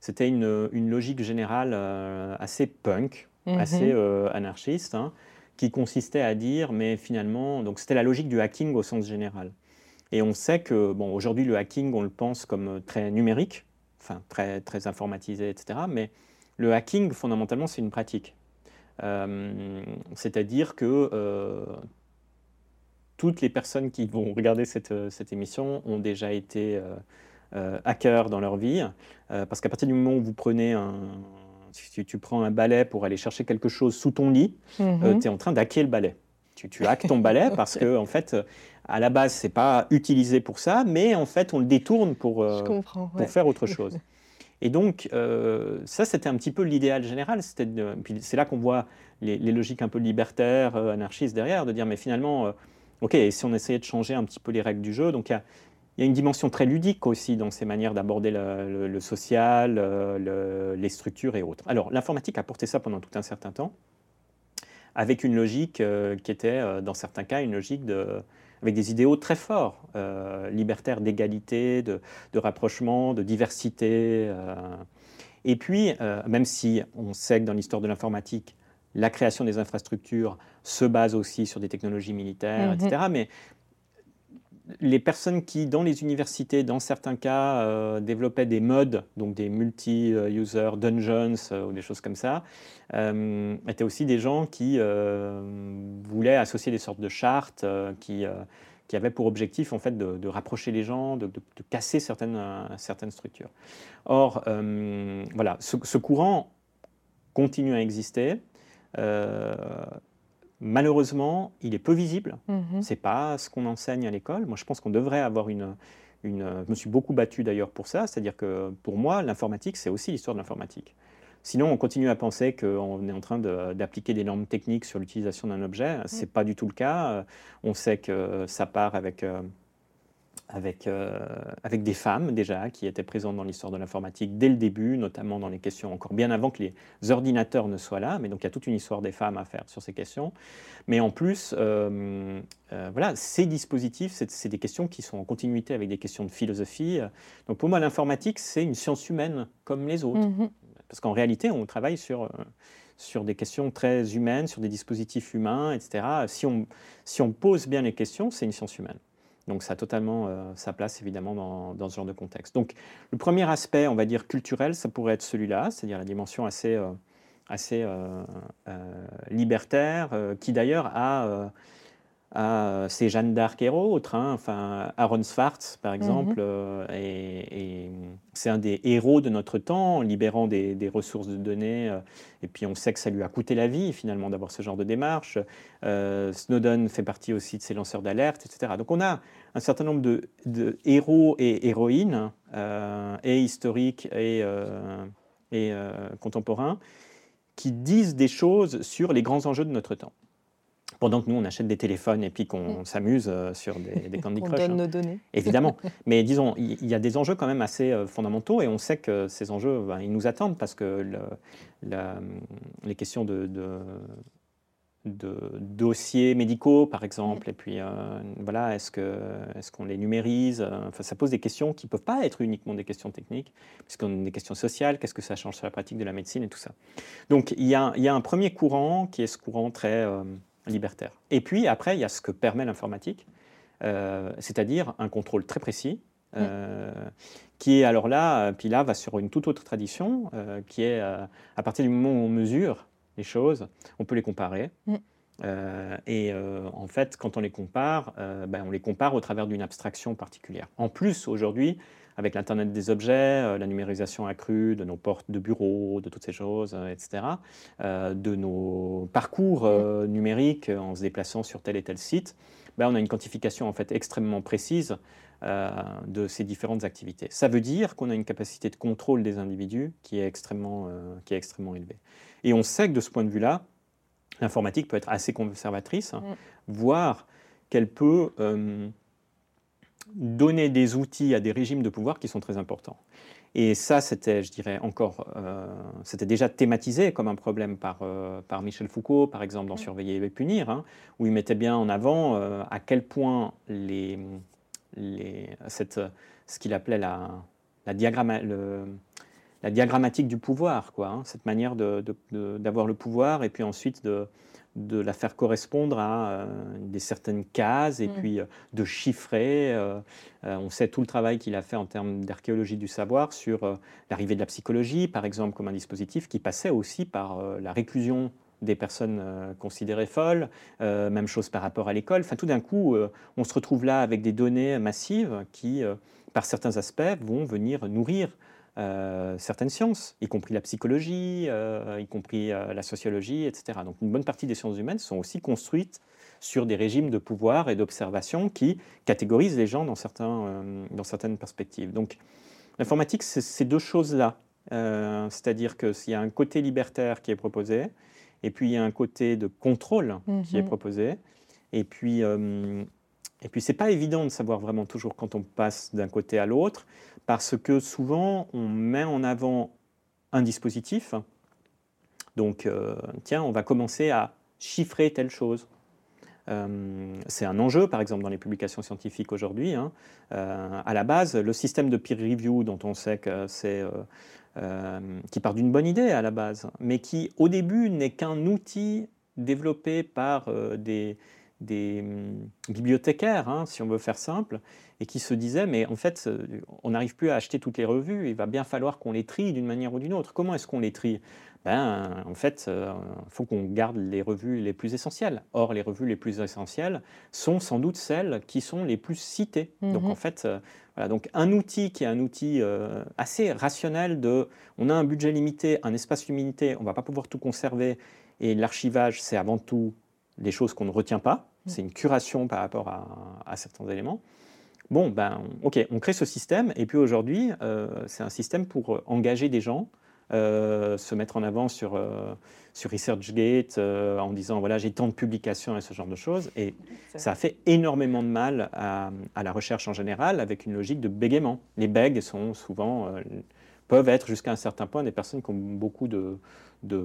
C'était une, logique générale euh, assez punk, mhm. assez euh, anarchiste, hein, qui consistait à dire, mais finalement, donc c'était la logique du hacking au sens général. Et on sait que, bon, aujourd'hui, le hacking, on le pense comme très numérique, enfin très, très informatisé, etc. Mais le hacking, fondamentalement, c'est une pratique. Euh, c'est-à-dire que toutes les personnes qui vont regarder cette, euh, cette émission ont déjà été euh, euh, hackers dans leur vie. parce qu'à partir du moment où vous prenez un, si tu prends un balai pour aller chercher quelque chose sous ton lit, mhm. tu es en train d'hacker le balai. Tu, tu hackes ton balai parce que, en fait, à la base, c'est pas utilisé pour ça, mais en fait, on le détourne pour, pour faire autre chose. Et donc, ça, c'était un petit peu l'idéal général. C'est là qu'on voit les, les, logiques un peu libertaires, anarchistes derrière, de dire, mais finalement, Ok, et si on essayait de changer un petit peu les règles du jeu, donc il y a, une dimension très ludique aussi dans ces manières d'aborder le, social, euh, les structures et autres. Alors l'informatique a porté ça pendant tout un certain temps, avec une logique euh, qui était, euh, dans certains cas, une logique avec des idéaux très forts, libertaires d'égalité, de, rapprochement, de diversité. et puis, même si on sait que dans l'histoire de l'informatique, la création des infrastructures se base aussi sur des technologies militaires, etc. Mhm. Mais les personnes qui, dans les universités, dans certains cas, euh, développaient des modes, donc des multi-user dungeons euh, ou des choses comme ça, euh, étaient aussi des gens qui voulaient associer des sortes de chartes qui, qui avaient pour objectif en fait de, rapprocher les gens, de, casser certaines, certaines structures. Or, voilà, ce, courant continue à exister. Euh, malheureusement, il est peu visible. Mhm. C'est pas ce qu'on enseigne à l'école. Moi, je pense qu'on devrait avoir une, une. Je me suis beaucoup battu d'ailleurs pour ça. C'est-à-dire que pour moi, l'informatique, c'est aussi l'histoire de l'informatique. Sinon, on continue à penser qu'on est en train d'appliquer des normes techniques sur l'utilisation d'un objet. Ce n'est pas du tout le cas. On sait que ça part avec avec, euh, avec des femmes déjà qui étaient présentes dans l'histoire de l'informatique dès le début, notamment dans les questions encore bien avant que les ordinateurs ne soient là. Mais donc il y a toute une histoire des femmes à faire sur ces questions. Mais en plus, euh, euh, voilà, ces dispositifs, c'est des questions qui sont en continuité avec des questions de philosophie. Donc pour moi, l'informatique, c'est une science humaine comme les autres. Mm-hmm. Parce qu'en réalité, on travaille sur sur des questions très humaines, sur des dispositifs humains, etc. Si on, si on pose bien les questions, c'est une science humaine. Donc ça a totalement euh, sa place évidemment dans, ce genre de contexte. Donc le premier aspect, on va dire culturel, ça pourrait être celui-là, c'est-à-dire la dimension assez, euh, assez euh, libertaire, qui d'ailleurs a à ces Jeanne d'Arc héros autres. Hein. Enfin, Aaron Swartz, par exemple, mhm. euh, et, c'est un des héros de notre temps, en libérant des, ressources de données. Et puis, on sait que ça lui a coûté la vie, finalement, d'avoir ce genre de démarche. Snowden fait partie aussi de ces lanceurs d'alerte, etc. Donc, on a un certain nombre de, héros et héroïnes, et historiques et, et contemporains, qui disent des choses sur les grands enjeux de notre temps pendant que nous, on achète des téléphones et puis qu'on mm. s'amuse euh, sur des, des Candy Crush. on donne hein. nos données. Évidemment. Mais disons, il y, a des enjeux quand même assez euh, fondamentaux et on sait que ces enjeux, ben, ils nous attendent parce que les questions de, de, dossiers médicaux, par exemple, et puis euh, voilà, est-ce qu'on est qu'on les numérise enfin, Ça pose des questions qui ne peuvent pas être uniquement des questions techniques, puisqu'on a des questions sociales, qu'est-ce que ça change sur la pratique de la médecine et tout ça. Donc il y a, il y a un premier courant qui est ce courant très libertaire. Et puis après, il y a ce que permet l'informatique, euh, c'est-à-dire un contrôle très précis, euh, qui est alors là, puis là va sur une toute autre tradition, euh, qui est à partir du moment où on mesure les choses, on peut les comparer. et en fait, quand on les compare, ben, on les compare au travers d'une abstraction particulière. En plus, aujourd'hui, avec l'Internet des objets, euh, la numérisation accrue de nos portes de bureau, de toutes ces choses, euh, etc., euh, de nos parcours numériques en se déplaçant sur tel et tel site, ben, on a une quantification en fait extrêmement précise de ces différentes activités. Ça veut dire qu'on a une capacité de contrôle des individus qui est extrêmement, qui est extrêmement élevée. Et on sait que de ce point de vue-là, l'informatique peut être assez conservatrice, hein, voire qu'elle peut donner des outils à des régimes de pouvoir qui sont très importants. Et ça, c'était, je dirais, encore, euh, c'était déjà thématisé comme un problème par, euh, par Michel Foucault, par exemple, dans Surveiller et punir, hein, où il mettait bien en avant euh, à quel point les, les, cette, ce qu'il appelait la, la, le, la, diagrammatique du pouvoir, quoi, hein, cette manière d'avoir le pouvoir et puis ensuite de, de la faire correspondre à euh, des certaines cases et mm. puis euh, de chiffrer. Euh, on sait tout le travail qu'il a fait en termes d'archéologie du savoir sur l'arrivée de la psychologie, par exemple, comme un dispositif qui passait aussi par la réclusion des personnes considérées folles, même chose par rapport à l'école. Enfin, tout d'un coup, on se retrouve là avec des données massives qui, par certains aspects, vont venir nourrir euh, certaines sciences, y compris la psychologie, euh, y compris euh, la sociologie, etc. Donc une bonne partie des sciences humaines sont aussi construites sur des régimes de pouvoir et d'observation qui catégorisent les gens dans, certains, dans certaines perspectives. Donc l'informatique, c'est ces deux choses-là. C'est-à-dire qu'il y a un côté libertaire qui est proposé, et puis il y a un côté de contrôle qui est mhm. proposé, et puis et puis, ce n'est pas évident de savoir vraiment toujours quand on passe d'un côté à l'autre, parce que souvent, on met en avant un dispositif. Donc, euh, tiens, on va commencer à chiffrer telle chose. Euh, c'est un enjeu, par exemple, dans les publications scientifiques aujourd'hui. Hein. Euh, à la base, le système de peer review, dont on sait que c'est qui part d'une bonne idée à la base, mais qui, au début, n'est qu'un outil développé par des, des hum, bibliothécaires, hein, si on veut faire simple, et qui se disaient, mais en fait, euh, on n'arrive plus à acheter toutes les revues, il va bien falloir qu'on les trie d'une manière ou d'une autre. Comment est-ce qu'on les trie? Ben, En fait, il euh, faut qu'on garde les revues les plus essentielles. Or, les revues les plus essentielles sont sans doute celles qui sont les plus citées. Donc, en fait, euh, voilà, donc un outil qui est un outil assez rationnel de, on a un budget limité, un espace limité, on ne va pas pouvoir tout conserver, et l'archivage, c'est avant tout les choses qu'on ne retient pas. Mm. C'est une curation par rapport à, certains éléments. Bon, ben, ok, on crée ce système, et puis aujourd'hui, euh, c'est un système pour engager des gens se mettre en avant sur, sur ResearchGate en disant voilà j'ai tant de publications et ce genre de choses. Et ça a fait énormément de mal à, à, la recherche en général avec une logique de bégaiement. Les bègues sont souvent peuvent être jusqu'à un certain point des personnes qui ont beaucoup de,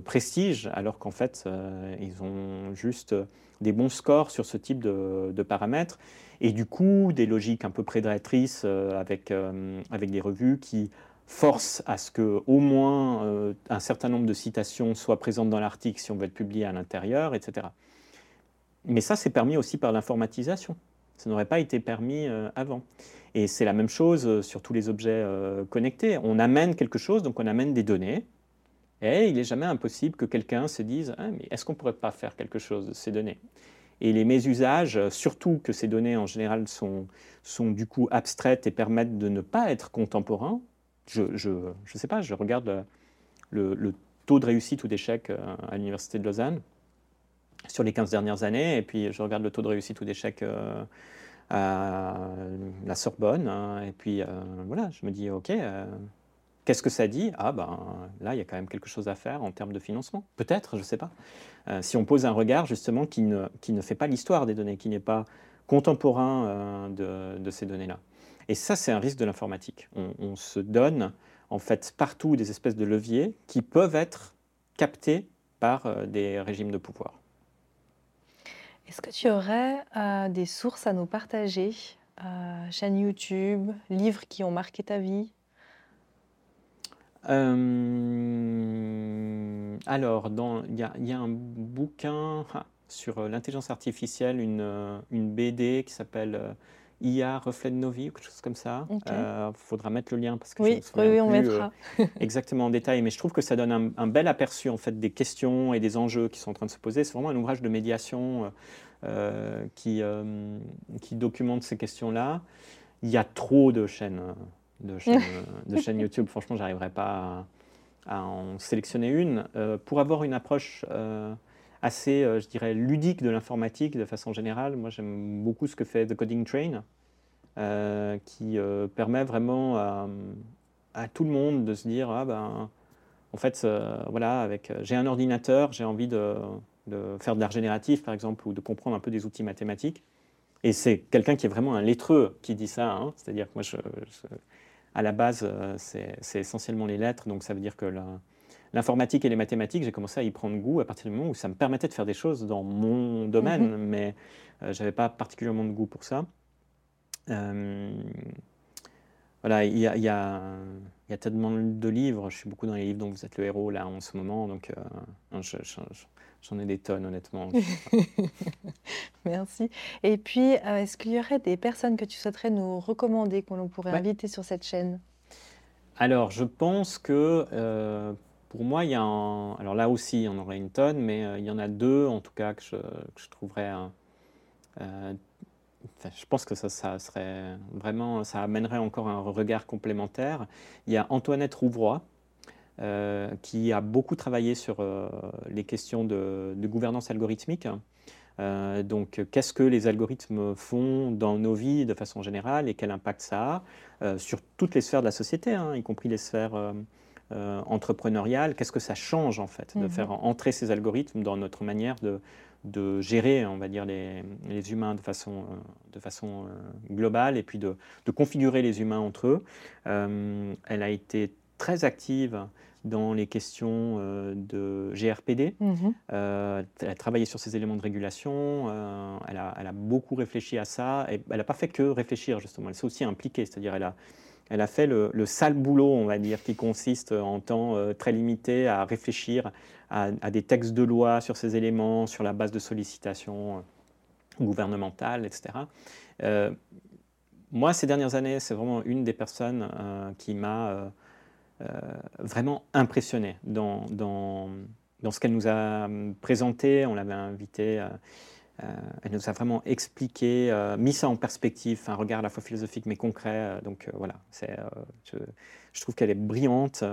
prestige, alors qu'en fait, euh, ils ont juste des bons scores sur ce type de, paramètres. Et du coup, des logiques un peu prédatrices euh, avec, euh, avec des revues qui forcent à ce qu'au moins un certain nombre de citations soient présentes dans l'article si on veut être publié à l'intérieur, etc. Mais ça, c'est permis aussi par l'informatisation. Ça n'aurait pas été permis avant. Et c'est la même chose sur tous les objets connectés. On amène quelque chose, donc on amène des données. Et il n'est jamais impossible que quelqu'un se dise ah, mais est-ce qu'on ne pourrait pas faire quelque chose de ces données? Et les mésusages, surtout que ces données en général sont, sont du coup abstraites et permettent de ne pas être contemporains, je ne je, je sais pas, je regarde le, le, taux de réussite ou d'échec euh, à l'Université de Lausanne sur les 15 dernières années, et puis je regarde le taux de réussite ou d'échec euh, à la Sorbonne, hein, et puis euh, voilà, je me dis ok Qu'est-ce que ça dit? Ah ben là, il y a quand même quelque chose à faire en termes de financement. Peut-être, je ne sais pas. Euh, si on pose un regard justement qui ne, qui ne fait pas l'histoire des données, qui n'est pas contemporain euh, de, ces données-là. Et ça, c'est un risque de l'informatique. On, se donne en fait partout des espèces de leviers qui peuvent être captés par euh, des régimes de pouvoir. Est-ce que tu aurais des sources à nous partager Chaîne YouTube, livres qui ont marqué ta vie? Euh, alors, il y, a un bouquin ah, sur euh, l'intelligence artificielle, une, euh, une, BD qui s'appelle IA Reflet de nos vies, ou quelque chose comme ça. Il faudra mettre le lien parce que oui, je oui, on mettra. exactement en détail, mais je trouve que ça donne un, bel aperçu en fait des questions et des enjeux qui sont en train de se poser. C'est vraiment un ouvrage de médiation qui, qui documente ces questions-là. Il y a trop de chaînes de chaînes, de chaîne YouTube. Franchement, j'arriverai pas à, en sélectionner une. Euh, pour avoir une approche euh, assez, euh, je dirais, ludique de l'informatique de façon générale, moi j'aime beaucoup ce que fait The Coding Train, qui permet vraiment à, tout le monde de se dire ah ben en fait voilà avec j'ai un ordinateur, j'ai envie de, faire de l'art génératif par exemple ou de comprendre un peu des outils mathématiques. Et c'est quelqu'un qui est vraiment un lettreux qui dit ça. Hein. C'est-à-dire que moi, à la base, euh, c'est essentiellement les lettres, donc ça veut dire que l'informatique et les mathématiques, j'ai commencé à y prendre goût à partir du moment où ça me permettait de faire des choses dans mon domaine, mhm. mais euh, je n'avais pas particulièrement de goût pour ça. Euh, voilà, il y, y, a, tellement de livres, je suis beaucoup dans les livres dont vous êtes le héros là en ce moment, donc je, J'en ai des tonnes, honnêtement. Merci. Et puis, euh, est-ce qu'il y aurait des personnes que tu souhaiterais nous recommander, qu'on pourrait inviter sur cette chaîne? Alors, je pense que euh, pour moi, il y a un... Alors là aussi, on aurait une tonne, mais euh, il y en a deux, en tout cas, que je, trouverais... je pense que ça, ça, serait vraiment, ça amènerait encore un regard complémentaire. Il y a Antoinette Rouvroy, euh, qui a beaucoup travaillé sur euh, les questions de, gouvernance algorithmique. Euh, donc, qu'est-ce que les algorithmes font dans nos vies de façon générale et quel impact ça a sur toutes les sphères de la société, hein, y compris les sphères entrepreneuriales Qu'est-ce que ça change en fait de mhm. faire entrer ces algorithmes dans notre manière de, de gérer, on va dire, les, les humains de façon, de façon globale et puis de, de, configurer les humains entre eux. elle a été très active dans les questions euh, de GRPD. Mhm. Euh, elle a travaillé sur ces éléments de régulation, euh, elle, a, elle, a, beaucoup réfléchi à ça, et elle n'a pas fait que réfléchir justement, elle s'est aussi impliquée, c'est-à-dire elle a, elle a fait le, sale boulot, on va dire, qui consiste en temps très limité à réfléchir à, des textes de loi sur ces éléments, sur la base de sollicitations gouvernementales, etc. moi, ces dernières années, c'est vraiment une des personnes qui m'a euh, vraiment impressionné dans, dans, ce qu'elle nous a présenté. On l'avait invité. Euh, euh, elle nous a vraiment expliqué, mis ça en perspective, un regard à la fois philosophique mais concret. donc voilà, c'est, je, trouve qu'elle est brillante.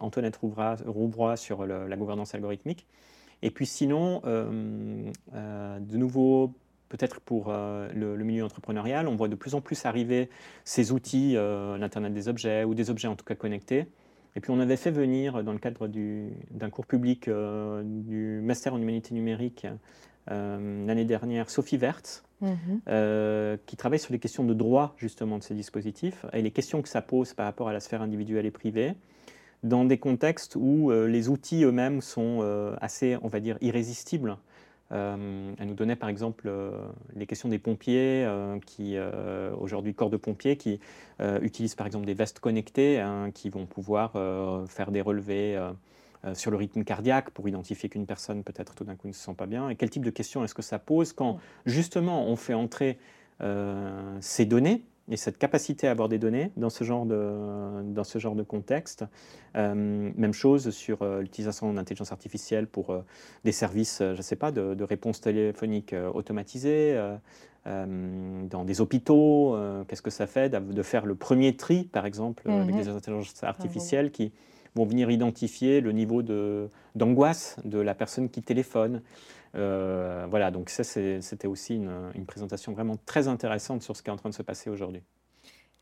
Antoinette Rouvroy sur la gouvernance algorithmique. Et puis sinon, de nouveau, peut-être pour le, milieu entrepreneurial, on voit de plus en plus arriver ces outils, l'Internet des objets ou des objets en tout cas connectés, Et puis on avait fait venir, dans le cadre d'un cours public du Master en Humanité numérique l'année dernière, Sophie Wertz, mhm. qui travaille sur les questions de droit justement de ces dispositifs et les questions que ça pose par rapport à la sphère individuelle et privée dans des contextes où les outils eux-mêmes sont assez, on va dire, irrésistibles. Euh, elle nous donnait par exemple euh, les questions des pompiers, euh, qui aujourd'hui corps de pompiers, qui utilisent par exemple des vestes connectées, hein, qui vont pouvoir faire des relevés sur le rythme cardiaque pour identifier qu'une personne peut-être tout d'un coup ne se sent pas bien? Et quel type de questions est-ce que ça pose quand justement on fait entrer ces données et cette capacité à avoir des données dans ce genre de, dans ce genre de contexte? Euh, même chose sur euh, l'utilisation d'intelligence artificielle pour euh, des services, je ne sais pas, de, de réponse téléphonique automatisée. dans des hôpitaux, qu'est-ce que ça fait de faire le premier tri, par exemple, avec mhm. des intelligences artificielles qui vont venir identifier le niveau d'angoisse de, la personne qui téléphone. Euh, voilà, donc ça, c'était aussi une, présentation vraiment très intéressante sur ce qui est en train de se passer aujourd'hui.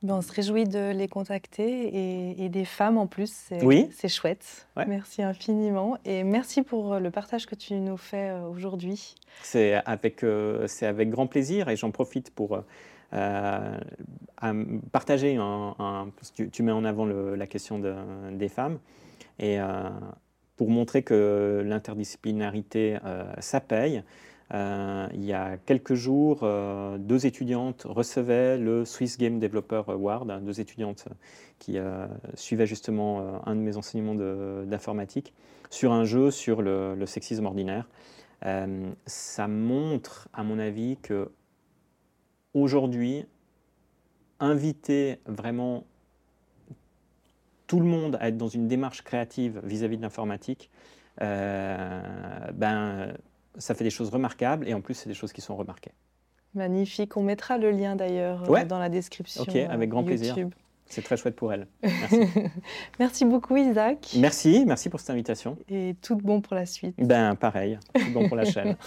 Ben, on se réjouit de les contacter et, des femmes en plus. C'est oui. chouette. Merci infiniment. Et merci pour le partage que tu nous fais euh, aujourd'hui. C'est avec, euh, avec grand plaisir et j'en profite pour partager un, tu, mets en avant la question des femmes. Et pour montrer que l'interdisciplinarité, euh, ça paye. Euh, il y a quelques jours, euh, deux étudiantes recevaient le Swiss Game Developer Award, hein, deux étudiantes qui suivaient justement un de mes enseignements d'informatique sur un jeu sur le sexisme ordinaire. ça montre, à mon avis, que aujourd'hui, inviter vraiment tout le monde à être dans une démarche créative vis-à-vis de l'informatique, euh, ben, ça fait des choses remarquables et en plus, c'est des choses qui sont remarquées. Magnifique. On mettra le lien d'ailleurs euh, dans la description. Ok, avec grand plaisir. C'est très chouette pour elle. Merci. merci beaucoup Isaac. Merci, merci pour cette invitation. Et tout bon pour la suite. Ben pareil, tout bon pour la chaîne.